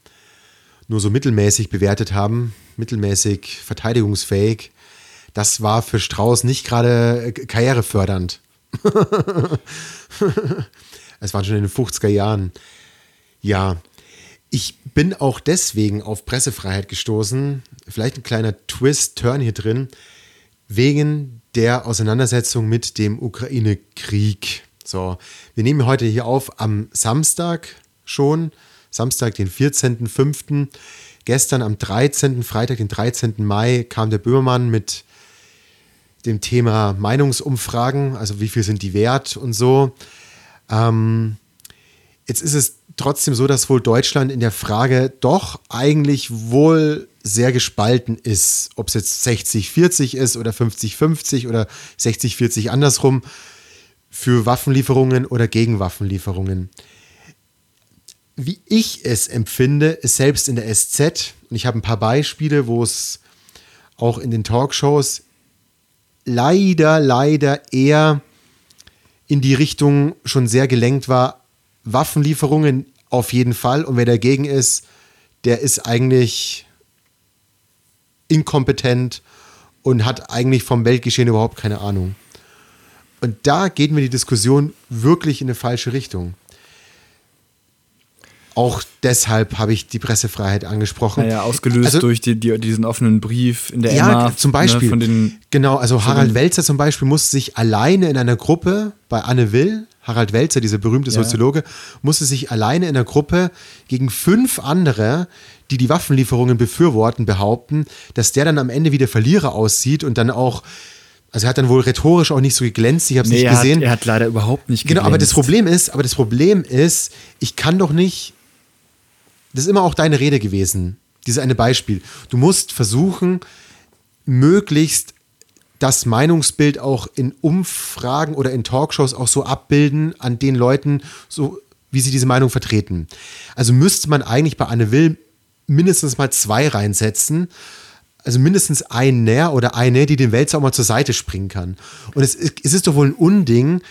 nur so mittelmäßig bewertet haben, mittelmäßig verteidigungsfähig. Das war für Strauß nicht gerade äh, karrierefördernd. Es waren schon in den 50er Jahren. Ja, ich bin auch deswegen auf Pressefreiheit gestoßen. Vielleicht ein kleiner Twist, Turn hier drin, wegen der Auseinandersetzung mit dem Ukraine-Krieg. So, wir nehmen heute hier auf am Samstag schon, Samstag, den 14.05. Gestern am 13., Freitag, den 13. Mai, kam der Böhmermann mit dem Thema Meinungsumfragen, also wie viel sind die wert und so. Ähm, jetzt ist es trotzdem so, dass wohl Deutschland in der Frage doch eigentlich wohl sehr gespalten ist. Ob es jetzt 60-40 ist oder 50-50 oder 60-40 andersrum für Waffenlieferungen oder gegen Waffenlieferungen. Wie ich es empfinde, ist selbst in der SZ, und ich habe ein paar Beispiele, wo es auch in den Talkshows leider, leider eher in die Richtung schon sehr gelenkt war. Waffenlieferungen auf jeden Fall. Und wer dagegen ist, der ist eigentlich inkompetent und hat eigentlich vom Weltgeschehen überhaupt keine Ahnung. Und da geht mir die Diskussion wirklich in eine falsche Richtung. Auch deshalb habe ich die Pressefreiheit angesprochen. Naja, ausgelöst also, durch die, die, diesen offenen Brief in der ja, Emma. zum Beispiel. Ne, den, genau, also Harald Welzer zum Beispiel musste sich alleine in einer Gruppe bei Anne Will, Harald Welzer, dieser berühmte Soziologe, ja. musste sich alleine in einer Gruppe gegen fünf andere, die die Waffenlieferungen befürworten, behaupten, dass der dann am Ende wie der Verlierer aussieht und dann auch also er hat dann wohl rhetorisch auch nicht so geglänzt, ich habe es nee, nicht gesehen. Hat, er hat leider überhaupt nicht geglänzt. Genau, aber das Problem ist, aber das Problem ist, ich kann doch nicht das ist immer auch deine Rede gewesen. Dieses eine Beispiel. Du musst versuchen, möglichst das Meinungsbild auch in Umfragen oder in Talkshows auch so abbilden an den Leuten, so wie sie diese Meinung vertreten. Also müsste man eigentlich bei Anne Will mindestens mal zwei reinsetzen. Also mindestens eine oder eine, die den Wälzer auch mal zur Seite springen kann. Und es, es ist doch wohl ein Unding,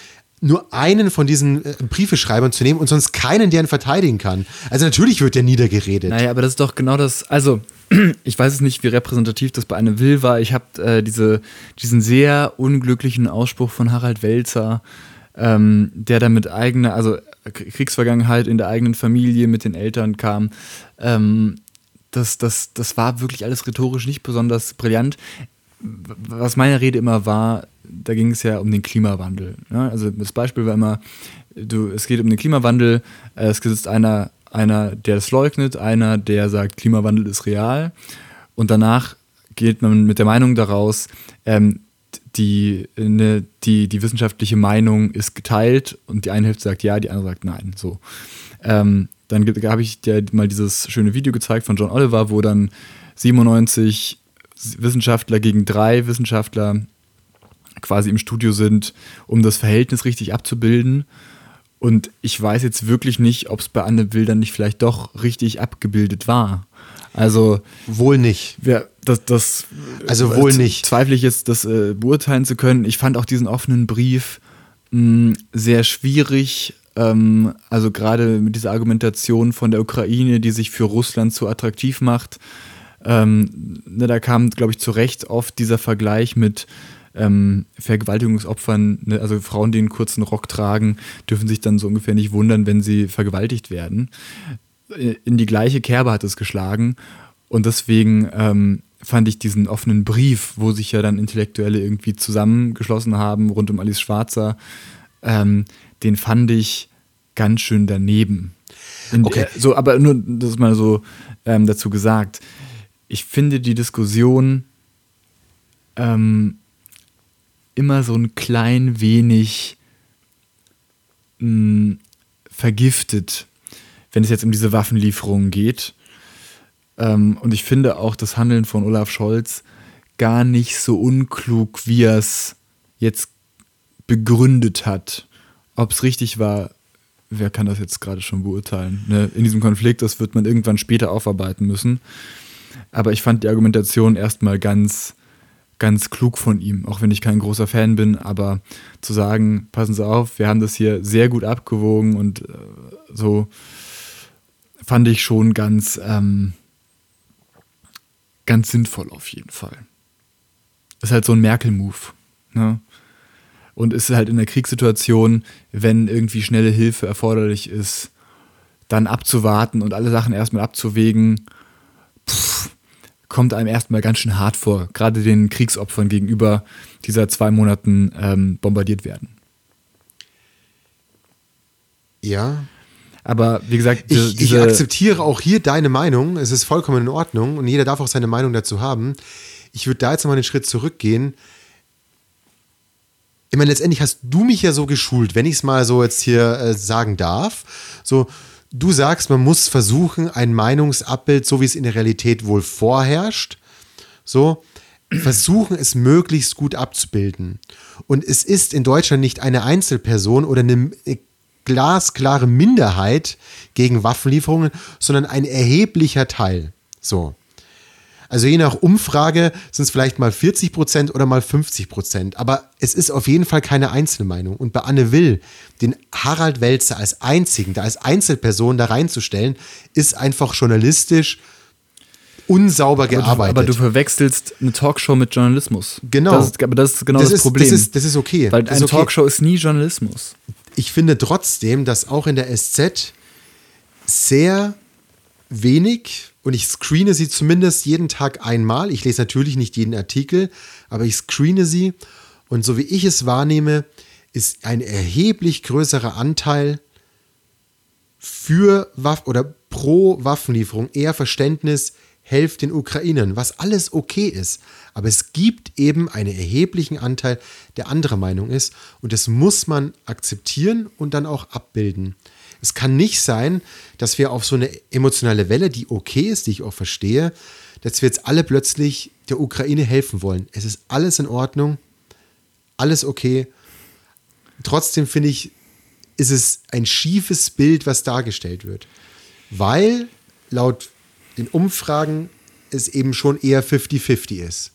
nur einen von diesen äh, Briefeschreibern zu nehmen und sonst keinen, der ihn verteidigen kann. Also natürlich wird der niedergeredet. Naja, aber das ist doch genau das, also ich weiß es nicht, wie repräsentativ das bei einem Will war. Ich habe äh, diese, diesen sehr unglücklichen Ausspruch von Harald Welzer, ähm, der da mit eigener, also Kriegsvergangenheit in der eigenen Familie mit den Eltern kam. Ähm, das, das, das war wirklich alles rhetorisch nicht besonders brillant. Was meine Rede immer war, da ging es ja um den Klimawandel. Ne? Also das Beispiel war immer, du, es geht um den Klimawandel, äh, es sitzt einer, einer, der es leugnet, einer, der sagt, Klimawandel ist real. Und danach geht man mit der Meinung daraus, ähm, die, ne, die, die wissenschaftliche Meinung ist geteilt und die eine Hälfte sagt ja, die andere sagt nein. So. Ähm, dann habe ich dir mal dieses schöne Video gezeigt von John Oliver, wo dann 97 Wissenschaftler gegen drei Wissenschaftler quasi im Studio sind, um das Verhältnis richtig abzubilden. Und ich weiß jetzt wirklich nicht, ob es bei Will dann nicht vielleicht doch richtig abgebildet war. Also wohl nicht. Ja, das, das also wohl nicht. Zweifle ich jetzt, das äh, beurteilen zu können. Ich fand auch diesen offenen Brief mh, sehr schwierig. Ähm, also gerade mit dieser Argumentation von der Ukraine, die sich für Russland zu attraktiv macht. Ähm, ne, da kam, glaube ich, zu Recht oft dieser Vergleich mit ähm, Vergewaltigungsopfern, ne, also Frauen, die einen kurzen Rock tragen, dürfen sich dann so ungefähr nicht wundern, wenn sie vergewaltigt werden. Äh, in die gleiche Kerbe hat es geschlagen und deswegen ähm, fand ich diesen offenen Brief, wo sich ja dann Intellektuelle irgendwie zusammengeschlossen haben rund um Alice Schwarzer, ähm, den fand ich ganz schön daneben. In okay. Der, so, aber nur das mal so ähm, dazu gesagt ich finde die Diskussion ähm, immer so ein klein wenig mh, hm, vergiftet, wenn es jetzt um diese Waffenlieferungen geht. Ähm, und ich finde auch das Handeln von Olaf Scholz gar nicht so unklug, wie er es jetzt begründet hat. Ob es richtig war, wer kann das jetzt gerade schon beurteilen? Ne? In diesem Konflikt, das wird man irgendwann später aufarbeiten müssen. Aber ich fand die Argumentation erstmal ganz, ganz klug von ihm, auch wenn ich kein großer Fan bin. Aber zu sagen, passen Sie auf, wir haben das hier sehr gut abgewogen und äh, so fand ich schon ganz, ähm, ganz sinnvoll auf jeden Fall. Ist halt so ein Merkel-Move. Ne? Und ist halt in der Kriegssituation, wenn irgendwie schnelle Hilfe erforderlich ist, dann abzuwarten und alle Sachen erstmal abzuwägen pff, kommt einem erstmal ganz schön hart vor, gerade den Kriegsopfern gegenüber, die seit zwei Monaten ähm, bombardiert werden. Ja. Aber wie gesagt, die, ich, ich akzeptiere auch hier deine Meinung. Es ist vollkommen in Ordnung und jeder darf auch seine Meinung dazu haben. Ich würde da jetzt nochmal einen Schritt zurückgehen. Ich meine, letztendlich hast du mich ja so geschult, wenn ich es mal so jetzt hier äh, sagen darf. So, Du sagst, man muss versuchen, ein Meinungsabbild, so wie es in der Realität wohl vorherrscht, so versuchen, es möglichst gut abzubilden. Und es ist in Deutschland nicht eine Einzelperson oder eine glasklare Minderheit gegen Waffenlieferungen, sondern ein erheblicher Teil. So. Also je nach Umfrage sind es vielleicht mal 40 Prozent oder mal 50 Prozent. Aber es ist auf jeden Fall keine Einzelmeinung. Und bei Anne Will, den Harald Welzer als einzigen, da als Einzelperson da reinzustellen, ist einfach journalistisch unsauber aber gearbeitet. Du, aber du verwechselst eine Talkshow mit Journalismus. Genau. Das ist, aber das ist genau das, das ist, Problem. Das ist, das ist okay. Weil eine okay. Talkshow ist nie Journalismus. Ich finde trotzdem, dass auch in der SZ sehr wenig und ich screene sie zumindest jeden Tag einmal. Ich lese natürlich nicht jeden Artikel, aber ich screene sie und so wie ich es wahrnehme, ist ein erheblich größerer Anteil für Waff oder pro Waffenlieferung eher Verständnis, helft den Ukrainern, was alles okay ist. Aber es gibt eben einen erheblichen Anteil, der anderer Meinung ist und das muss man akzeptieren und dann auch abbilden. Es kann nicht sein, dass wir auf so eine emotionale Welle, die okay ist, die ich auch verstehe, dass wir jetzt alle plötzlich der Ukraine helfen wollen. Es ist alles in Ordnung, alles okay. Trotzdem finde ich, ist es ein schiefes Bild, was dargestellt wird. Weil laut den Umfragen es eben schon eher 50-50 ist.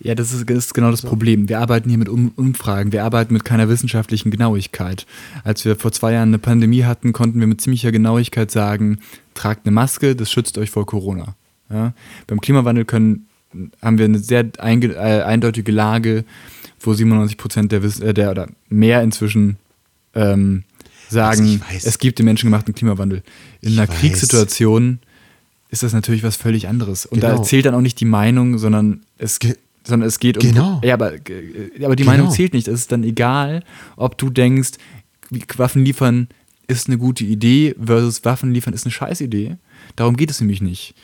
Ja, das ist, das ist genau das Problem. Wir arbeiten hier mit um Umfragen, wir arbeiten mit keiner wissenschaftlichen Genauigkeit. Als wir vor zwei Jahren eine Pandemie hatten, konnten wir mit ziemlicher Genauigkeit sagen, tragt eine Maske, das schützt euch vor Corona. Ja? Beim Klimawandel können, haben wir eine sehr äh, eindeutige Lage, wo 97 Prozent der, äh, der oder mehr inzwischen ähm, sagen, also es gibt den menschengemachten Klimawandel. In ich einer weiß. Kriegssituation ist das natürlich was völlig anderes. Und genau. da zählt dann auch nicht die Meinung, sondern es, sondern es geht um. Genau. Ja, aber, äh, aber die Genau. Meinung zählt nicht. Es ist dann egal, ob du denkst, Waffen liefern ist eine gute Idee versus Waffen liefern ist eine Scheißidee. Darum geht es nämlich nicht.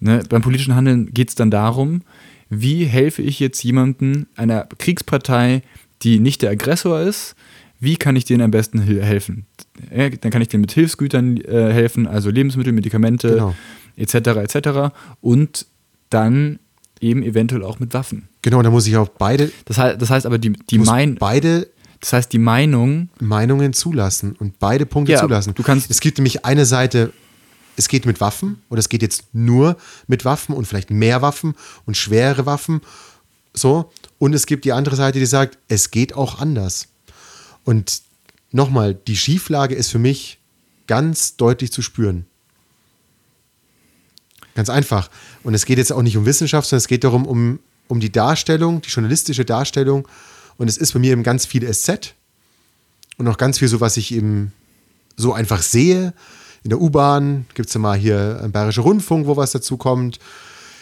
Ne? Beim politischen Handeln geht es dann darum, wie helfe ich jetzt jemandem, einer Kriegspartei, die nicht der Aggressor ist, wie kann ich denen am besten helfen? Ja, dann kann ich denen mit Hilfsgütern äh, helfen, also Lebensmittel, Medikamente, Genau. etc. etc. Und dann eben eventuell auch mit Waffen. Genau, da muss ich auch beide, Das heißt, das heißt aber, die, die, muss mein, beide das heißt, die Meinung, Meinungen zulassen und beide Punkte Ja, zulassen. du kannst- es gibt nämlich eine Seite, es geht mit Waffen oder es geht jetzt nur mit Waffen und vielleicht mehr Waffen und schwere Waffen. So. Und es gibt die andere Seite, die sagt, es geht auch anders. Und nochmal, die Schieflage ist für mich ganz deutlich zu spüren. Ganz einfach. Und es geht jetzt auch nicht um Wissenschaft, sondern es geht darum, um, um die Darstellung, die journalistische Darstellung. Und es ist bei mir eben ganz viel SZ und auch ganz viel so, was ich eben so einfach sehe. In der U-Bahn gibt es ja mal hier ein Bayerischer Rundfunk, wo was dazu kommt.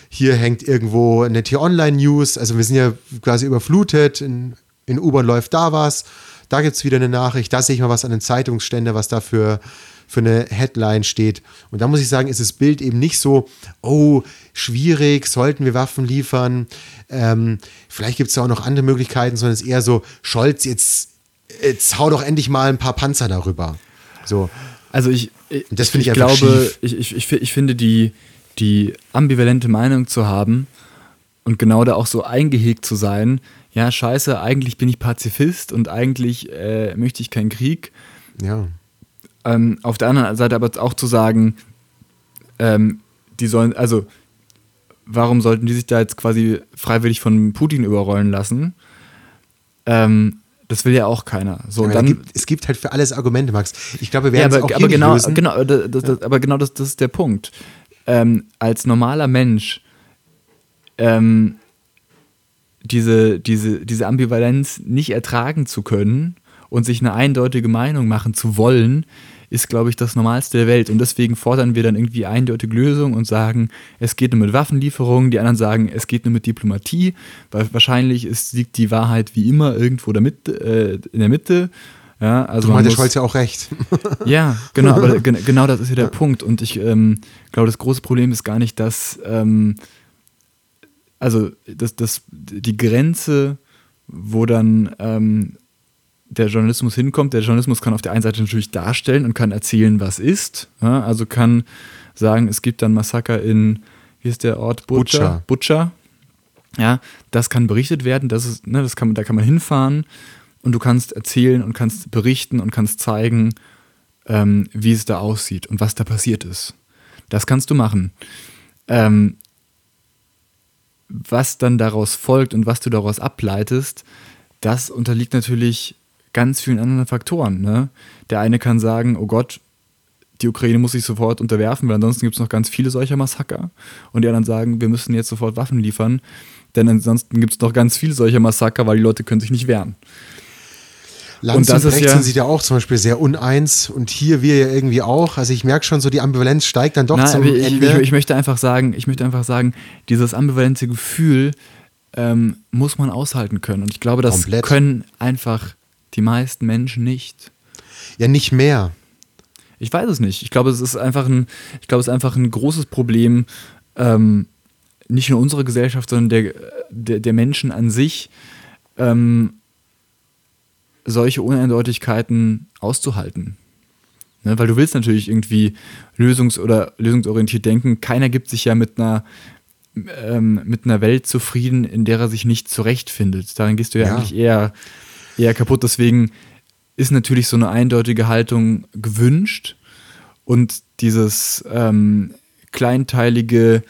Hier hängt irgendwo eine T-Online-News. Also wir sind ja quasi überflutet. In, in U-Bahn läuft da was. Da gibt es wieder eine Nachricht. Da sehe ich mal was an den Zeitungsständer, was da für, für eine Headline steht. Und da muss ich sagen, ist das Bild eben nicht so, oh, schwierig, sollten wir Waffen liefern. Ähm, vielleicht gibt es da auch noch andere Möglichkeiten, sondern es ist eher so, Scholz, jetzt, jetzt hau doch endlich mal ein paar Panzer darüber. So. also ich, ich, Das finde ich ich glaube, schief. ich, ich, ich, ich finde die, die ambivalente Meinung zu haben und genau da auch so eingehegt zu sein, ja, scheiße, eigentlich bin ich Pazifist und eigentlich äh, möchte ich keinen Krieg. Ja. Ähm, auf der anderen Seite aber auch zu sagen, ähm, die sollen, also warum sollten die sich da jetzt quasi freiwillig von Putin überrollen lassen? Ähm, das will ja auch keiner. So, Ja, dann, gibt, es gibt halt für alles Argumente, Max. Ich glaube, wir ja, werden es aber, auch aber nicht genau, lösen. genau, das, das, das, aber genau das, das ist der Punkt. Ähm, als normaler Mensch ähm, diese, diese, diese Ambivalenz nicht ertragen zu können und sich eine eindeutige Meinung machen zu wollen, ist, glaube ich, das Normalste der Welt. Und deswegen fordern wir dann irgendwie eindeutige Lösungen und sagen, es geht nur mit Waffenlieferungen. Die anderen sagen, es geht nur mit Diplomatie, weil wahrscheinlich ist, liegt die Wahrheit wie immer irgendwo damit, äh, in der Mitte. Ja, also Du meinte Scholz ja auch recht. ja, genau, aber gen genau das ist ja der Punkt. Und ich ähm, glaube, das große Problem ist gar nicht, dass, ähm, also das, das, die Grenze, wo dann ähm, der Journalismus hinkommt. Der Journalismus kann auf der einen Seite natürlich darstellen und kann erzählen, was ist. Ja, also kann sagen, es gibt dann Massaker in, wie ist der Ort? Butcher. Butcher. Ja, das kann berichtet werden, das ist, ne, das kann, da kann man hinfahren und du kannst erzählen und kannst berichten und kannst zeigen, ähm, wie es da aussieht und was da passiert ist. Das kannst du machen. Ähm, was dann daraus folgt und was du daraus ableitest, das unterliegt natürlich ganz vielen anderen Faktoren. Ne? Der eine kann sagen, oh Gott, die Ukraine muss sich sofort unterwerfen, weil ansonsten gibt es noch ganz viele solcher Massaker. Und die anderen sagen, wir müssen jetzt sofort Waffen liefern, denn ansonsten gibt es noch ganz viele solcher Massaker, weil die Leute können sich nicht wehren. Lanz das und ist Brecht ja- sind sich da auch zum Beispiel sehr uneins und hier wir ja irgendwie auch. Also ich merke schon so, die Ambivalenz steigt dann doch Nein, zum ich, Ende. ich, ich möchte einfach sagen, ich möchte einfach sagen, dieses ambivalente Gefühl ähm, muss man aushalten können. Und ich glaube, das Komplett. können einfach die meisten Menschen nicht. ja, nicht mehr. Ich weiß es nicht. Ich glaube, es ist einfach ein, ich glaube, es ist einfach ein großes Problem, ähm, nicht nur unserer Gesellschaft, sondern der, der, der Menschen an sich, ähm, solche Uneindeutigkeiten auszuhalten. Ne? Weil du willst natürlich irgendwie lösungs- oder lösungsorientiert denken. Keiner gibt sich ja mit einer, ähm, mit einer Welt zufrieden, in der er sich nicht zurechtfindet. Daran gehst du ja, Ja. eigentlich eher, eher kaputt. Deswegen ist natürlich so eine eindeutige Haltung gewünscht und dieses ähm, kleinteilige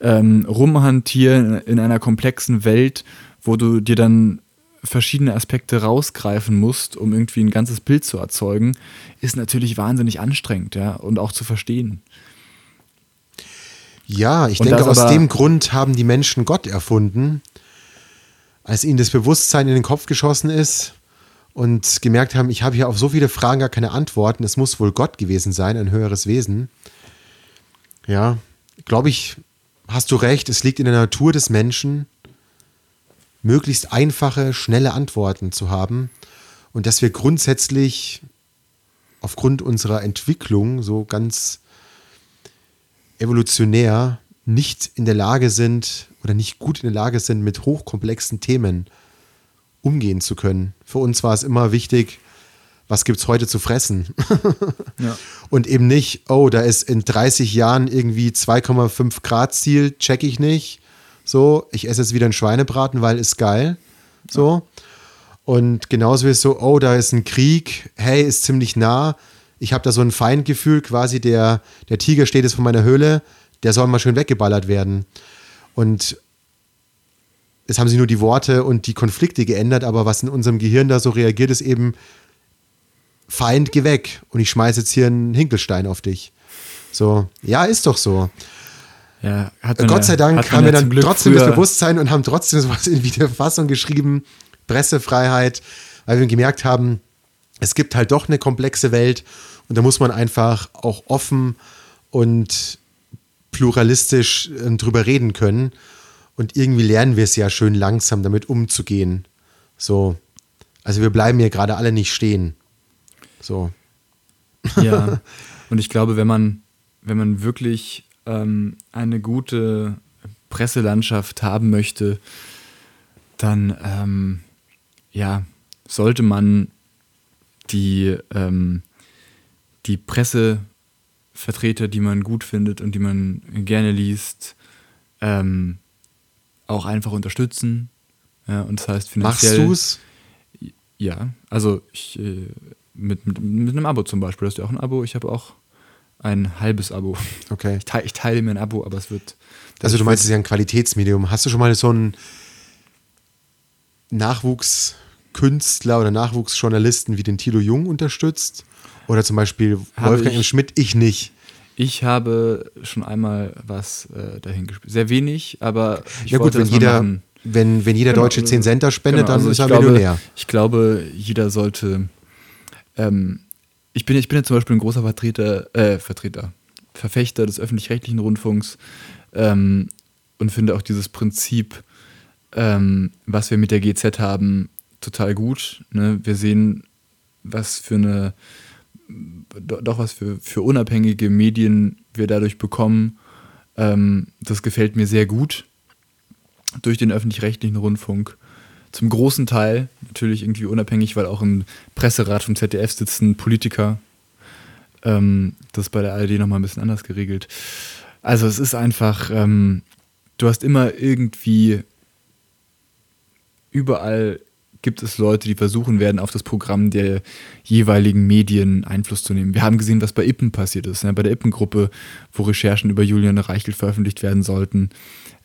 ähm, Rumhantieren in einer komplexen Welt, wo du dir dann verschiedene Aspekte rausgreifen musst, um irgendwie ein ganzes Bild zu erzeugen, ist natürlich wahnsinnig anstrengend, ja, und auch zu verstehen. Ja, ich Und denke, aus dem Grund haben die Menschen Gott erfunden, als ihnen das Bewusstsein in den Kopf geschossen ist und gemerkt haben, ich habe hier auf so viele Fragen gar keine Antworten. Es muss wohl Gott gewesen sein, ein höheres Wesen. Ja, glaube ich, hast du recht, es liegt in der Natur des Menschen, möglichst einfache, schnelle Antworten zu haben und dass wir grundsätzlich aufgrund unserer Entwicklung so ganz evolutionär nicht in der Lage sind oder nicht gut in der Lage sind, mit hochkomplexen Themen umgehen zu können. Für uns war es immer wichtig, was gibt es heute zu fressen? ja. Und eben nicht, oh, da ist in 30 Jahren irgendwie 2,5 Grad Ziel, check ich nicht. So, ich esse jetzt wieder einen Schweinebraten, weil ist geil. So. Und genauso ist so, oh, da ist ein Krieg, hey, ist ziemlich nah. Ich habe da so ein Feindgefühl, quasi der, der Tiger steht jetzt vor meiner Höhle, der soll mal schön weggeballert werden. Und es haben sich nur die Worte und die Konflikte geändert, aber was in unserem Gehirn da so reagiert, ist eben, Feind, geh weg. Und ich schmeiße jetzt hier einen Hinkelstein auf dich. So, ja, ist doch so. Ja, Gott sei Dank haben wir dann trotzdem das Bewusstsein und haben trotzdem sowas in der Fassung geschrieben, Pressefreiheit, weil wir gemerkt haben, es gibt halt doch eine komplexe Welt und da muss man einfach auch offen und pluralistisch äh, drüber reden können. Und irgendwie lernen wir es ja schön langsam damit umzugehen. So. Also wir bleiben hier gerade alle nicht stehen. So. Ja. Und ich glaube, wenn man, wenn man wirklich ähm, eine gute Presselandschaft haben möchte, dann ähm, ja, sollte man die, ähm, die Pressevertreter, die man gut findet und die man gerne liest, ähm, auch einfach unterstützen. Ja, und das heißt finanziell. Machst du's? Ja, also ich, äh, mit, mit, mit einem Abo zum Beispiel. Hast du auch ein Abo? Ich habe auch ein halbes Abo. Okay. Ich, teile, ich teile mir ein Abo, aber es wird. Also du meinst, es ist ja ein Qualitätsmedium. Hast du schon mal so einen Nachwuchskünstler oder Nachwuchsjournalisten wie den Tilo Jung unterstützt? Oder zum Beispiel Wolfgang ich, Schmidt? Ich nicht. Ich habe schon einmal was äh, dahin gespielt. Sehr wenig, aber ich ja, gut, wenn jeder, wenn, wenn jeder genau, Deutsche 10 Center spendet, genau, also dann ist er glaube, Millionär. Ich glaube, jeder sollte ähm, ich, bin, ich bin ja zum Beispiel ein großer Vertreter, äh, Vertreter, Verfechter des öffentlich-rechtlichen Rundfunks ähm, und finde auch dieses Prinzip, ähm, was wir mit der GZ haben, total gut. Ne? Wir sehen, was für eine, doch was für, für unabhängige Medien wir dadurch bekommen. Ähm, das gefällt mir sehr gut durch den öffentlich-rechtlichen Rundfunk zum großen Teil natürlich irgendwie unabhängig, weil auch im Presserat vom ZDF sitzen Politiker. Ähm, das ist bei der ARD nochmal ein bisschen anders geregelt. Also es ist einfach, ähm, du hast immer irgendwie, überall gibt es Leute, die versuchen werden, auf das Programm der jeweiligen Medien Einfluss zu nehmen. Wir haben gesehen, was bei Ippen passiert ist, ne? bei der Ippen-Gruppe, wo Recherchen über Julian Reichelt veröffentlicht werden sollten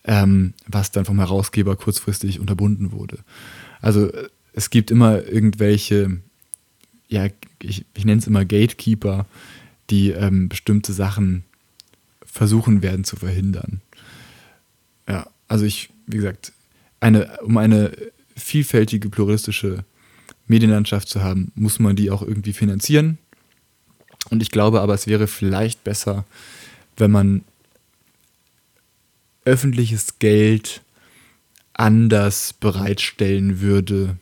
ähm, was dann vom Herausgeber kurzfristig unterbunden wurde. Also es gibt immer irgendwelche, ja, ich, ich nenne es immer Gatekeeper, die ähm, bestimmte Sachen versuchen werden zu verhindern. Ja, also ich, wie gesagt, eine, um eine vielfältige, pluralistische Medienlandschaft zu haben, muss man die auch irgendwie finanzieren. Und ich glaube aber, es wäre vielleicht besser, wenn man öffentliches Geld anders bereitstellen würde,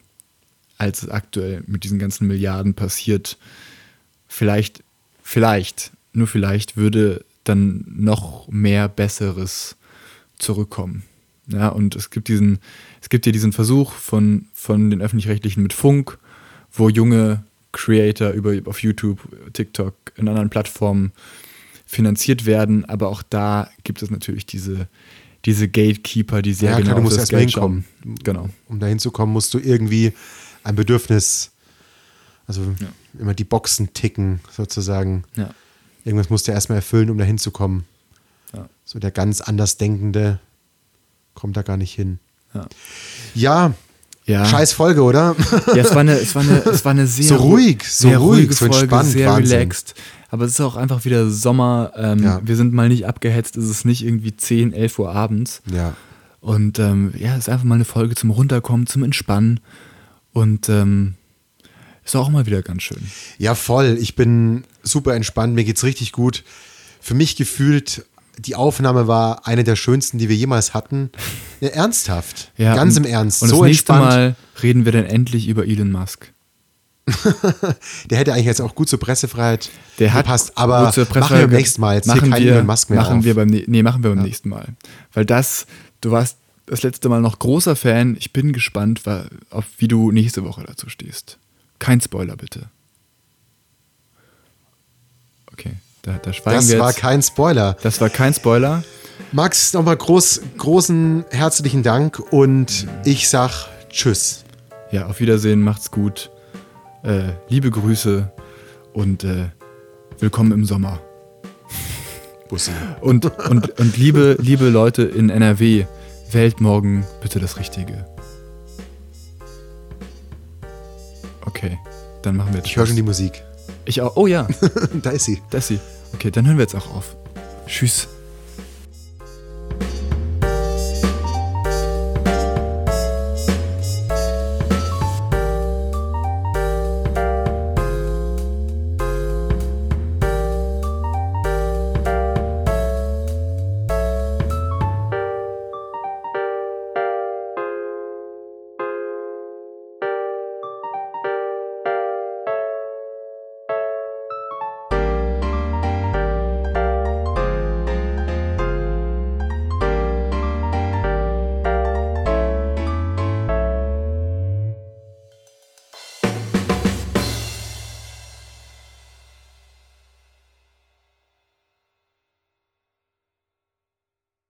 als es aktuell mit diesen ganzen Milliarden passiert. Vielleicht, vielleicht, nur vielleicht würde dann noch mehr Besseres zurückkommen. Ja, und es gibt diesen, es gibt ja diesen Versuch von, von den öffentlich-rechtlichen mit Funk, wo junge Creator über, auf YouTube, TikTok, in anderen Plattformen finanziert werden, aber auch da gibt es natürlich diese, diese Gatekeeper, die sehr ja, genau klar, du musst erst mal hinkommen. Genau. Um da hinzukommen, musst du irgendwie ein Bedürfnis, also ja. immer die Boxen ticken, sozusagen. Ja. Irgendwas musst du erstmal erfüllen, um da hinzukommen. Ja. So der ganz Andersdenkende kommt da gar nicht hin. Ja. ja. Ja. Scheiß Folge, oder? Ja, es war eine, es war eine, es war eine sehr, so ruhig, so sehr ruhig, so Folge, entspannt, sehr Wahnsinn. relaxed. Aber es ist auch einfach wieder Sommer. Ähm, ja. Wir sind mal nicht abgehetzt, es ist nicht irgendwie 10, 11 Uhr abends. Ja. Und ähm, ja, es ist einfach mal eine Folge zum Runterkommen, zum Entspannen. Und ähm, ist auch mal wieder ganz schön. Ja, voll. Ich bin super entspannt. Mir geht's richtig gut. Für mich gefühlt, die Aufnahme war eine der schönsten, die wir jemals hatten. Ja, ernsthaft. Ja, Ganz im Ernst. Und so das nächste entspannt. Mal reden wir dann endlich über Elon Musk. Der hätte eigentlich jetzt auch gut zur Pressefreiheit Der hat gepasst, aber gut zur machen wir beim nächsten Mal. Jetzt machen hier kein wir, Elon Musk mehr machen auf. wir beim ne- nee, machen wir beim nächsten Mal, weil das du warst das letzte Mal noch großer Fan. Ich bin gespannt, auf wie du nächste Woche dazu stehst. Kein Spoiler bitte. Okay, da, da das war jetzt. kein Spoiler. das war kein Spoiler. Max, nochmal groß, großen herzlichen Dank und ich sag Tschüss. Ja, auf Wiedersehen, macht's gut. Äh, liebe Grüße und äh, willkommen im Sommer. Bussi. Und, und, und liebe, liebe Leute in NRW, wählt morgen bitte das Richtige. Okay, dann machen wir jetzt Ich höre schon die. Musik. Ich auch. Oh ja, da ist sie. das ist sie. Okay, dann hören wir jetzt auch auf. Tschüss.